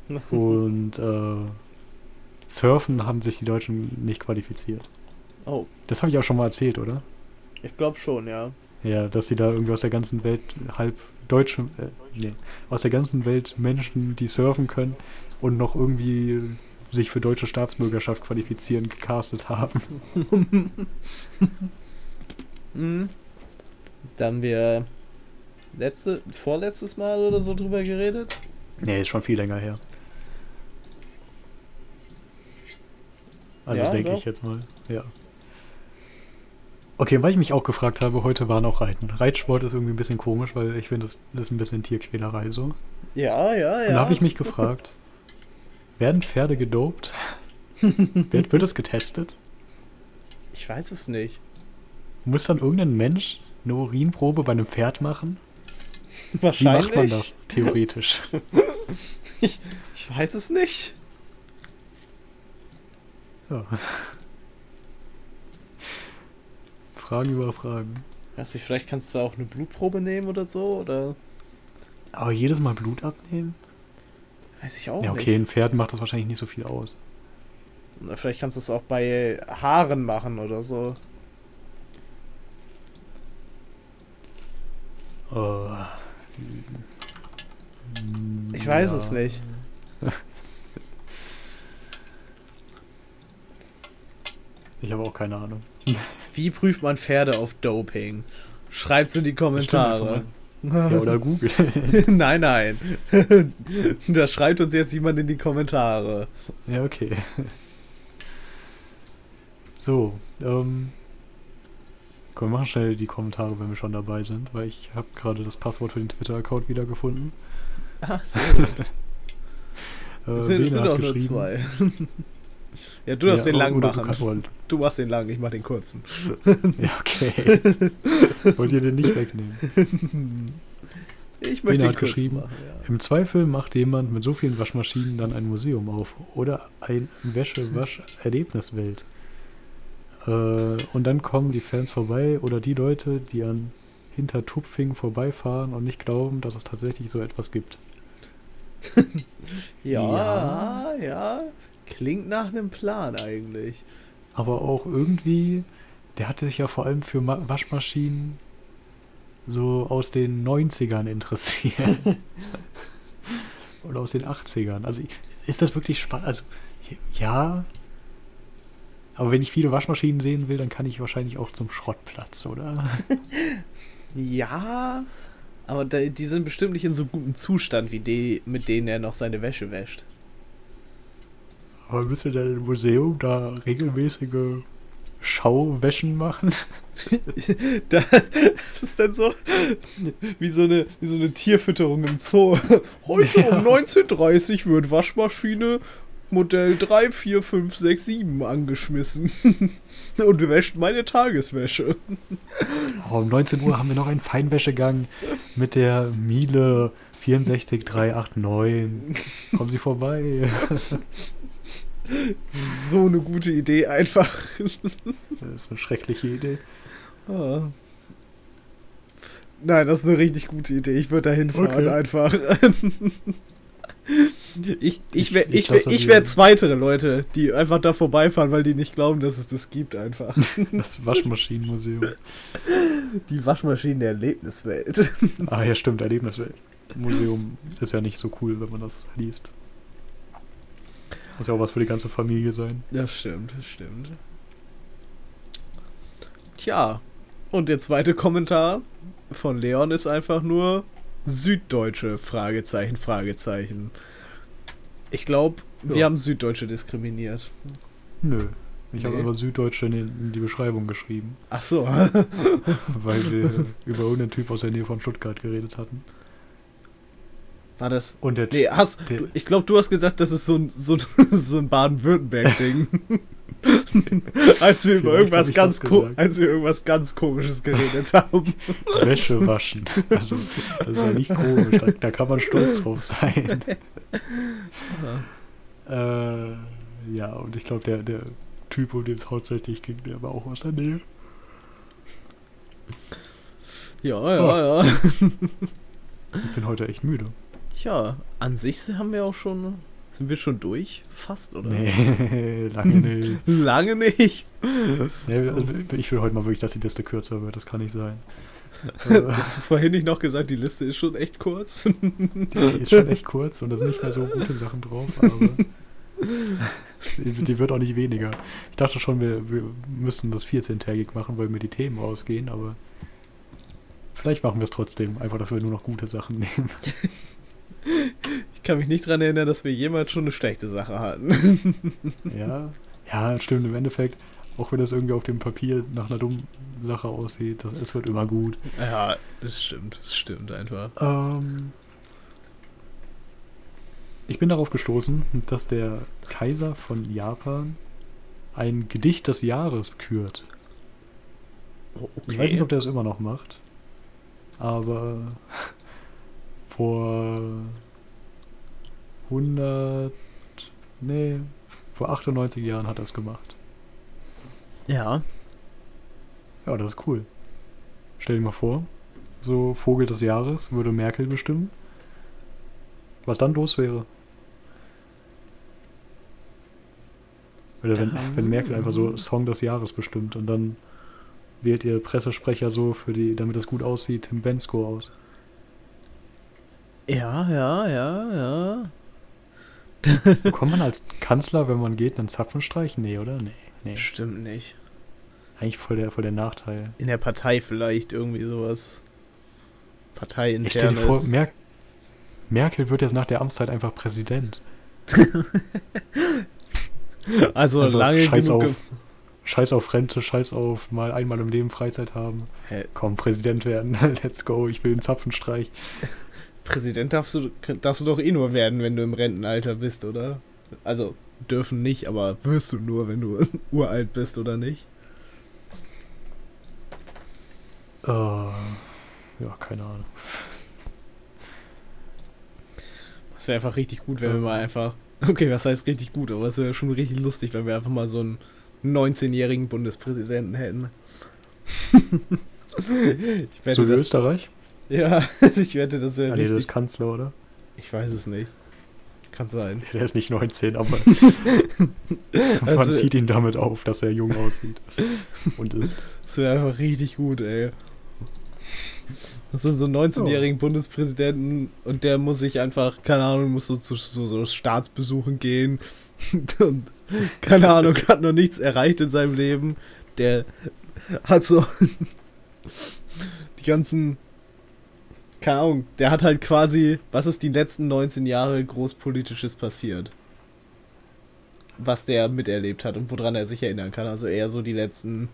Und äh, Surfen haben sich die Deutschen nicht qualifiziert. Oh, Das habe ich auch schon mal erzählt, oder? ich glaube schon, ja. Ja, dass die da irgendwie aus der ganzen Welt halb Deutsche, äh, nee, aus der ganzen Welt Menschen, die surfen können und noch irgendwie sich für deutsche Staatsbürgerschaft qualifizieren, gecastet haben. Mhm. Da haben wir letzte, vorletztes Mal oder so drüber geredet. Nee, ist schon viel länger her. Also Ja, denke ich jetzt mal, ja. Okay, weil ich mich auch gefragt habe, heute war noch Reiten. Reitsport ist irgendwie ein bisschen komisch, weil ich finde, das ist ein bisschen Tierquälerei so. Ja, ja, ja. Und da habe ich mich gefragt, werden Pferde gedopt? wird, wird es getestet? Ich weiß es nicht. Muss dann irgendein Mensch eine Urinprobe bei einem Pferd machen? Wie Wahrscheinlich. macht man das? Theoretisch. Ich weiß es nicht. Ja. Fragen über Fragen. Weiß nicht, vielleicht kannst du auch eine Blutprobe nehmen oder so, oder? Aber jedes Mal Blut abnehmen? Weiß ich auch ja, okay, nicht. ein Pferd macht das wahrscheinlich nicht so viel aus. Na, Vielleicht kannst du es auch bei Haaren machen oder so. Äh, Ich weiß ja. es nicht. Ich habe auch keine Ahnung. Wie prüft man Pferde auf Doping? Schreibt's in die Kommentare. Ja, oder Google. nein, nein. da schreibt uns jetzt jemand in die Kommentare. ja, okay. So, ähm. Komm, wir machen schnell die Kommentare, wenn wir schon dabei sind, weil ich habe gerade das Passwort für den Twitter-Account wiedergefunden. Ah, sehr Äh, Es sind, es sind auch nur zwei. Ja, du darfst Ja, den lang oder machen. Du, machst den lang, ich mach den kurzen. ja, okay. Wollt ihr den nicht wegnehmen? Ich möchte den hat geschrieben, machen, ja. Im Zweifel macht jemand mit so vielen Waschmaschinen dann ein Museum auf oder ein Wäsche-Wasch-Erlebniswelt. Äh, und dann kommen die Fans vorbei oder die Leute, die an Hintertupfing vorbeifahren und nicht glauben, dass es tatsächlich so etwas gibt. Ja, ja, Klingt nach einem Plan eigentlich. Aber auch irgendwie, der hatte sich ja vor allem für Ma Waschmaschinen so aus den 90ern interessiert. Oder aus den 80ern. Also ist das wirklich spannend? Also ja. Aber wenn ich viele Waschmaschinen sehen will, dann kann ich wahrscheinlich auch zum Schrottplatz, oder? Ja, aber die sind bestimmt nicht in so gutem Zustand wie die, mit denen er noch seine Wäsche wäscht. Aber müsste denn ein Museum da regelmäßige Schauwäschen machen? Da- Das ist dann so wie so eine, wie so eine Tierfütterung im Zoo. Heute Ja. um 19.30 wird Waschmaschine Modell 3, 4, 5, 6, 7 angeschmissen. Und wäscht meine Tageswäsche. Oh, um 19 Uhr haben wir noch einen Feinwäschegang mit der Miele 64389. Kommen Sie vorbei. So eine gute Idee einfach. Das ist eine schreckliche Idee. Ah. Nein, das ist eine richtig gute Idee. Ich würde da hinfahren Okay. einfach. ich ich wäre Ich- ich ich wär, wär die- zweitere Leute, die einfach da vorbeifahren, weil die nicht glauben, dass es das gibt einfach. Das Waschmaschinenmuseum. Die Waschmaschinen der Erlebniswelt. Ah ja, stimmt, Erlebniswelt. Museum ist ja nicht so cool, wenn man das liest. Muss ja auch was für die ganze Familie sein. Das stimmt, das stimmt. Tja, und der zweite Kommentar von Leon ist einfach nur Süddeutsche, Fragezeichen, Fragezeichen. Ich glaube, wir Ja. haben Süddeutsche diskriminiert. Nö. Ich habe Nee. aber Süddeutsche in, die- in die Beschreibung geschrieben, Ach so. weil wir über irgendeinen Typ aus der Nähe von Stuttgart geredet hatten. War das. Und der Nee, hast, Der- du, ich glaube, du hast gesagt, das ist so ein, so ein, so ein Baden-Württemberg-Ding. als wir über irgendwas ganz als wir irgendwas ganz komisches geredet haben. Wäsche waschen. Also, das ist ja nicht komisch. Da, da kann man stolz drauf sein. äh, ja, und ich glaube, der, der Typ, um den es hauptsächlich ging, der war auch aus der Nähe. Ja, ja, ja. Ich bin heute echt müde. Ja, an sich haben wir auch schon. Sind wir schon durch? Fast, oder? Nee, lange nicht. Lange nicht. Nee, also ich will heute mal wirklich, dass die Liste kürzer wird. Das kann nicht sein. Hast du vorhin nicht noch gesagt, die Liste ist schon echt kurz? Die, ist schon echt kurz und da sind nicht mehr so gute Sachen drauf, aber die, die wird auch nicht weniger. Ich dachte schon, wir, wir müssen das 14-tägig machen, weil mir die Themen ausgehen, aber vielleicht machen wir es trotzdem. Einfach, dass wir nur noch gute Sachen nehmen. Ich kann mich nicht dran erinnern, dass wir jemals schon eine schlechte Sache hatten. Ja, ja, stimmt. Im Endeffekt, auch wenn das irgendwie auf dem Papier nach einer dummen Sache aussieht, das, es wird immer gut. Ja, das stimmt. Das stimmt einfach. Ähm, ich bin darauf gestoßen, dass der Kaiser von Japan ein Gedicht des Jahres kürt. Ich weiß nicht, ob der das immer noch macht, aber vor 100, nee, vor 98 Jahren hat er es gemacht. Ja. Ja, das ist cool. Stell dir mal vor, so Vogel des Jahres würde Merkel bestimmen. Was dann los wäre? Oder wenn, wenn Merkel einfach so Song des Jahres bestimmt und dann wählt ihr Pressesprecher so für die, damit das gut aussieht, Tim Bensko aus. Ja, ja, ja, ja. Bekommt man als Kanzler, wenn man geht, einen Zapfenstreich? Nee, oder? Nee. nee. Stimmt nicht. Eigentlich voll der, voll der Nachteil. In der Partei vielleicht irgendwie sowas. Ich stell dir vor. Mer Merkel wird jetzt nach der Amtszeit einfach Präsident. Also Einfach lange scheiß auf, scheiß auf Rente, scheiß auf mal einmal im Leben Freizeit haben. Hä? Komm, Präsident werden. Let's go. Ich will einen Zapfenstreich. Präsident darfst du, darfst du doch eh nur werden, wenn du im Rentenalter bist, oder? Also, dürfen nicht, aber wirst du nur, wenn du uralt bist, oder nicht? Äh, ja, keine Ahnung. Das wäre einfach richtig gut, wenn wir mal einfach. Okay, was heißt richtig gut, aber es wäre schon richtig lustig, wenn wir einfach mal so einen 19-jährigen Bundespräsidenten hätten. ich wette, So wie Österreich? Ja, ich wette, das wäre nee, der ist. Kanzler, oder? Ich weiß es nicht. Kann sein. Der ist nicht 19, aber man Also- zieht ihn damit auf, dass er jung aussieht. Und ist. Das wäre einfach richtig gut, ey. Das sind so einen 19-jährigen Bundespräsidenten und der muss sich einfach, keine Ahnung, muss so zu so, so Staatsbesuchen gehen und keine Ahnung, hat noch nichts erreicht in seinem Leben. Der hat so die ganzen, keine Ahnung, der hat halt quasi, was ist die letzten 19 Jahre großpolitisches passiert? Was der miterlebt hat und woran er sich erinnern kann. Also eher so die letzten,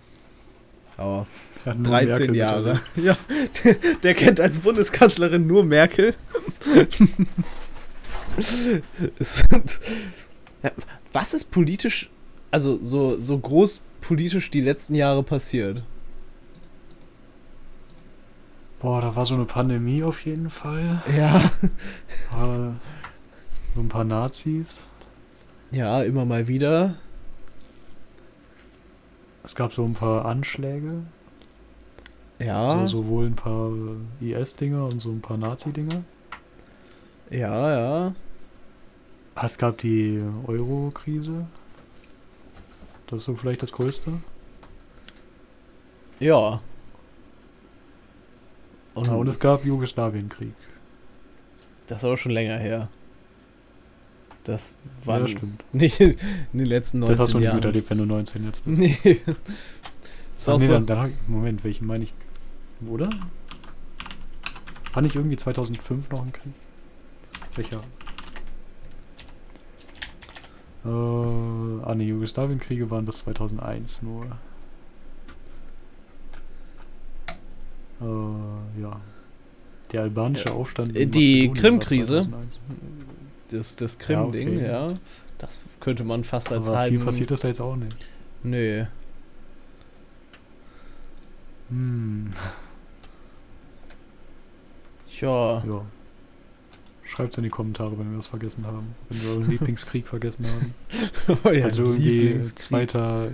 nur 13 Merkel Jahre. Ja, der, der kennt als Bundeskanzlerin nur Merkel. sind, was ist politisch, also so, so groß politisch die letzten Jahre passiert? Boah, da war so eine Pandemie auf jeden Fall. Ja. So ein paar Nazis. Ja, immer mal wieder. Es gab so ein paar Anschläge. Ja. Also sowohl ein paar IS-Dinger und so ein paar Nazi-Dinger. Ja, ja. Es gab die Euro-Krise. Das ist so vielleicht das Größte. Ja. Und, Ah, und es gab Jugoslawienkrieg. das ist aber schon länger her. Das war Ja, nicht in den letzten 19 Das hast du nicht Jahren. miterlebt, wenn du 19 jetzt bist. Nee. ist Ach, nee, so. dann, dann, ich- Moment, welchen meine ich? Oder? War nicht irgendwie 2005 noch ein Krieg? Welcher? Äh, ah ne, Jugoslawienkriege waren bis 2001 nur. Äh, ja. Der albanische Ja. Aufstand. Äh, die Krim-Krise? 2001. Das, das Ja, Krim-Ding, okay. ja. Das könnte man fast als Aber viel halben. passiert ist da jetzt auch nicht. Nö. Hm, Ja. ja. Schreibt in die Kommentare, wenn wir das vergessen haben. Wenn wir euren Lieblingskrieg vergessen haben. Euer also irgendwie zweiter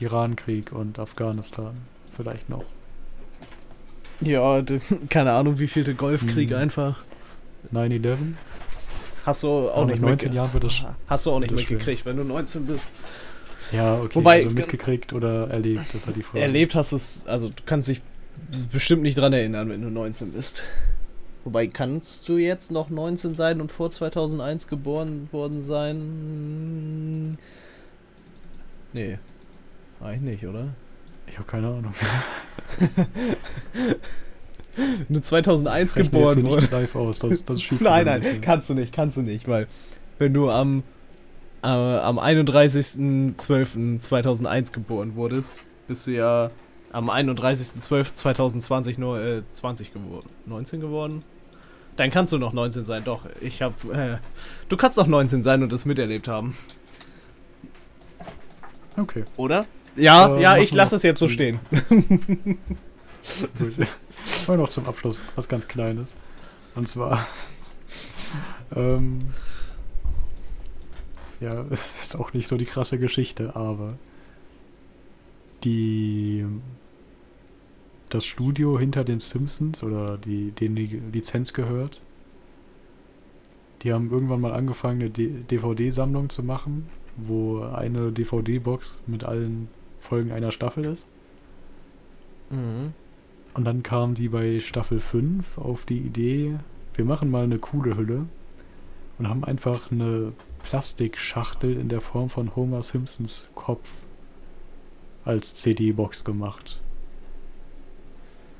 Irankrieg und Afghanistan. Vielleicht noch. Ja, keine Ahnung, wie viel der Golfkrieg Hm. einfach. 9-11. Hast du auch Aber nicht mit 19 mitge- Jahren wird das. Hast du auch nicht mitgekriegt, wenn du 19 bist. Ja, okay. Wobei- also mitgekriegt oder erlebt, das ist halt die Frage. Erlebt hast du es, also du kannst dich bestimmt nicht dran erinnern, wenn du 19 bist. Wobei, kannst du jetzt noch 19 sein und vor 2001 geboren worden sein? Nee. Eigentlich nicht, oder? Ich habe keine Ahnung. Nur 2001 Rechne jetzt geboren worden. nichts live aus, das, das ist. Nein, nein, kannst du nicht, kannst du nicht, weil wenn du am, äh, am 31.12.2001 geboren wurdest, bist du ja am 31.12.2020 nur äh, 20 geworden. 19 geworden? Dann kannst du noch 19 sein, doch. Ich hab, äh, du kannst noch 19 sein und das miterlebt haben, Okay. oder? Ja, Äh, ja, ich lasse es jetzt so stehen. Und noch zum Abschluss was ganz Kleines. Und zwar. ähm, ja, es ist auch nicht so die krasse Geschichte, aber die das Studio hinter den Simpsons oder die denen die Lizenz gehört, die haben irgendwann mal angefangen eine DVD-Sammlung zu machen, wo eine DVD-Box mit allen Folgen einer Staffel ist. Mhm. Und dann kamen die bei Staffel 5 auf die Idee, wir machen mal eine coole Hülle und haben einfach eine Plastikschachtel in der Form von Homer Simpsons Kopf als CD-Box gemacht.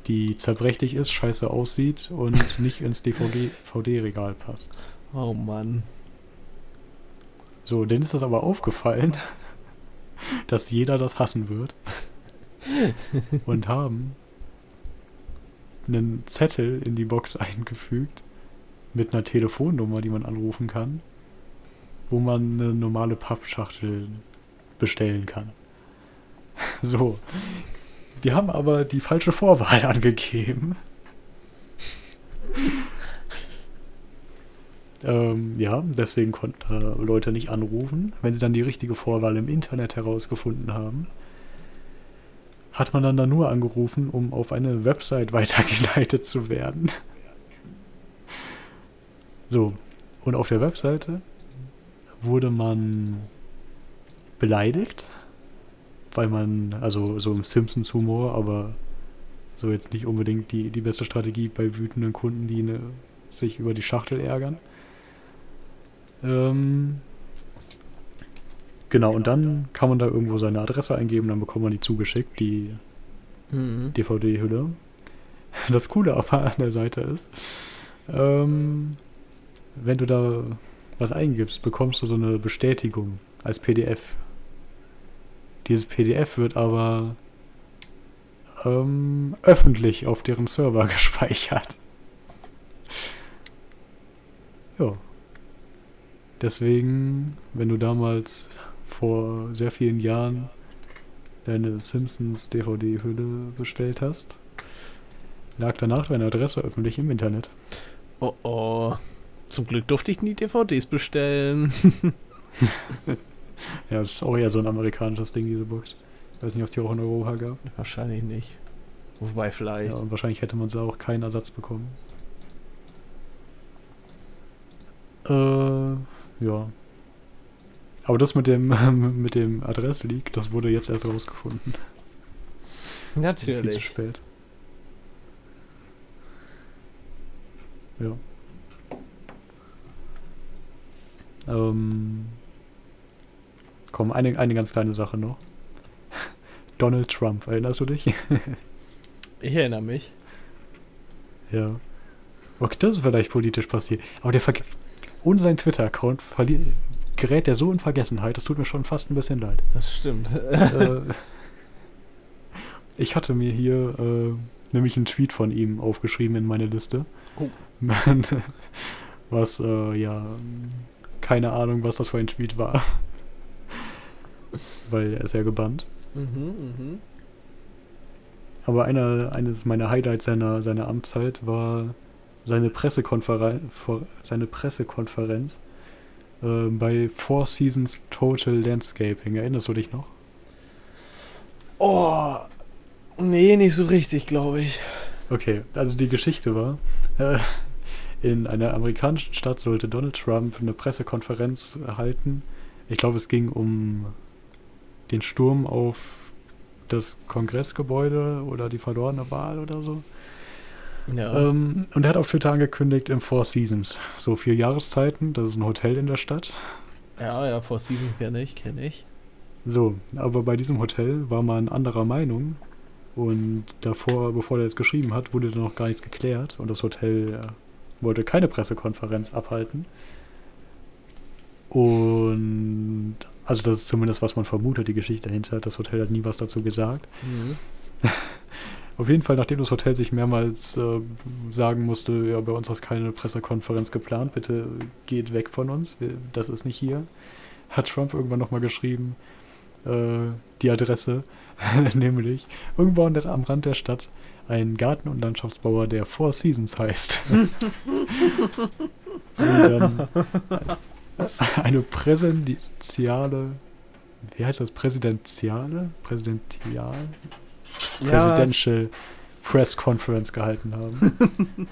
Die zerbrechlich ist, scheiße aussieht und nicht ins DVD-Regal passt. Oh Mann. So, denen ist das aber aufgefallen, dass jeder das hassen wird. und haben einen Zettel in die Box eingefügt mit einer Telefonnummer, die man anrufen kann, wo man eine normale Pappschachtel bestellen kann. So. Die haben aber die falsche Vorwahl angegeben. Ähm, ja, deswegen konnten da Leute nicht anrufen. Wenn sie dann die richtige Vorwahl im Internet herausgefunden haben, hat man dann da nur angerufen, um auf eine Website weitergeleitet zu werden. So, und auf der Webseite wurde man beleidigt, weil man, also so im Simpsons-Humor, aber so jetzt nicht unbedingt die, die beste Strategie bei wütenden Kunden, die ne, sich über die Schachtel ärgern. Ähm, genau, und dann kann man da irgendwo seine Adresse eingeben, dann bekommt man die zugeschickt, die Mhm. DVD-Hülle. Das Coole aber an der Seite ist, ähm, wenn du da was eingibst, bekommst du so eine Bestätigung als PDF. Dieses PDF wird aber ähm, öffentlich auf deren Server gespeichert. Ja. Deswegen, wenn du damals vor sehr vielen Jahren deine Simpsons DVD-Hülle bestellt hast, lag danach deine Adresse öffentlich im Internet. Oh oh. Zum Glück durfte ich nie DVDs bestellen. Ja, das ist auch eher so ein amerikanisches Ding, diese Box. Weiß nicht, ob es die auch in Europa gab. Wahrscheinlich nicht. Wobei vielleicht. Ja, und wahrscheinlich hätte man so auch keinen Ersatz bekommen. Äh, ja. Aber das mit dem, mit dem Adressleak, das wurde jetzt erst rausgefunden. Viel zu Natürlich. spät. Ja. Ähm, komm, eine, eine ganz kleine Sache noch. Donald Trump, erinnerst du dich? Ich erinnere mich. ja. Okay, das ist vielleicht politisch passiert. Aber der Verge ohne seinen Twitter-Account gerät der so in Vergessenheit, das tut mir schon fast ein bisschen leid. Das stimmt. äh, ich hatte mir hier äh, nämlich einen Tweet von ihm aufgeschrieben in meine Liste. Oh. was, äh, ja, keine Ahnung, was das für ein Tweet war. weil er ist ja gebannt. Mhm, mhm. Aber einer, eines meiner Highlights seiner, seiner Amtszeit war seine Pressekonferenz, seine Pressekonferenz äh, bei Four Seasons Total Landscaping. Erinnerst du dich noch? Oh, nee, nicht so richtig, glaube ich. Okay, also die Geschichte war, äh, in einer amerikanischen Stadt sollte Donald Trump eine Pressekonferenz halten. Ich glaube, es ging um den Sturm auf das Kongressgebäude oder die verlorene Wahl oder so. Ja. Ähm, und er hat auf Twitter angekündigt im Four Seasons. So vier Jahreszeiten, das ist ein Hotel in der Stadt. ja, ja, Four Seasons kenne ich, kenne ich. So, aber bei diesem Hotel war man anderer Meinung. Und davor, bevor er jetzt geschrieben hat, wurde da noch gar nichts geklärt. Und das Hotel äh, wollte keine Pressekonferenz abhalten. Und also das ist zumindest, was man vermutet, die Geschichte dahinter. Das Hotel hat nie was dazu gesagt. Mhm. Auf jeden Fall, nachdem das Hotel sich mehrmals äh, sagen musste, ja, bei uns ist keine Pressekonferenz geplant, bitte geht weg von uns, wir, das ist nicht hier, hat Trump irgendwann nochmal geschrieben, äh, die Adresse, nämlich irgendwo der, am Rand der Stadt ein Garten- und Landschaftsbauer, der Four Seasons heißt. dann eine präsidentiale, wie heißt das, präsidentiale, präsidential, Presidential Press Conference gehalten haben.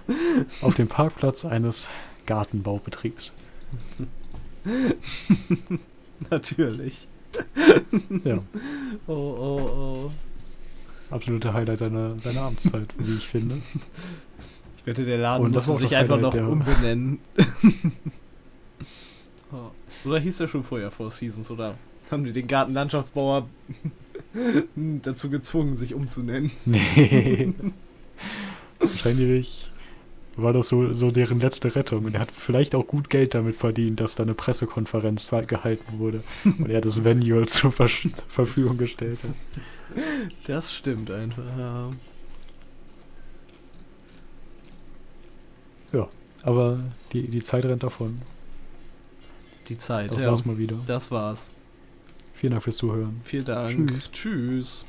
auf dem Parkplatz eines Gartenbaubetriebs. Natürlich. Ja, Oh, oh, oh. absolute Highlight seiner, seiner Amtszeit, wie ich finde. Ich wette, der Laden musste sich einfach Highlight noch umbenennen. Oh. Oder hieß er schon vorher Four Seasons, oder haben die den Gartenlandschaftsbauer dazu gezwungen, sich umzunennen? Nee. Wahrscheinlich war das so, so deren letzte Rettung. Und er hat vielleicht auch gut Geld damit verdient, dass da eine Pressekonferenz gehalten wurde. Und er das Venue zur Ver Verfügung gestellt hat. Das stimmt einfach, ja. Aber die, die Zeit rennt davon. Die Zeit, Das ja. war's mal wieder. Das war's. Vielen Dank fürs Zuhören. Vielen Dank. Tschüss. Tschüss.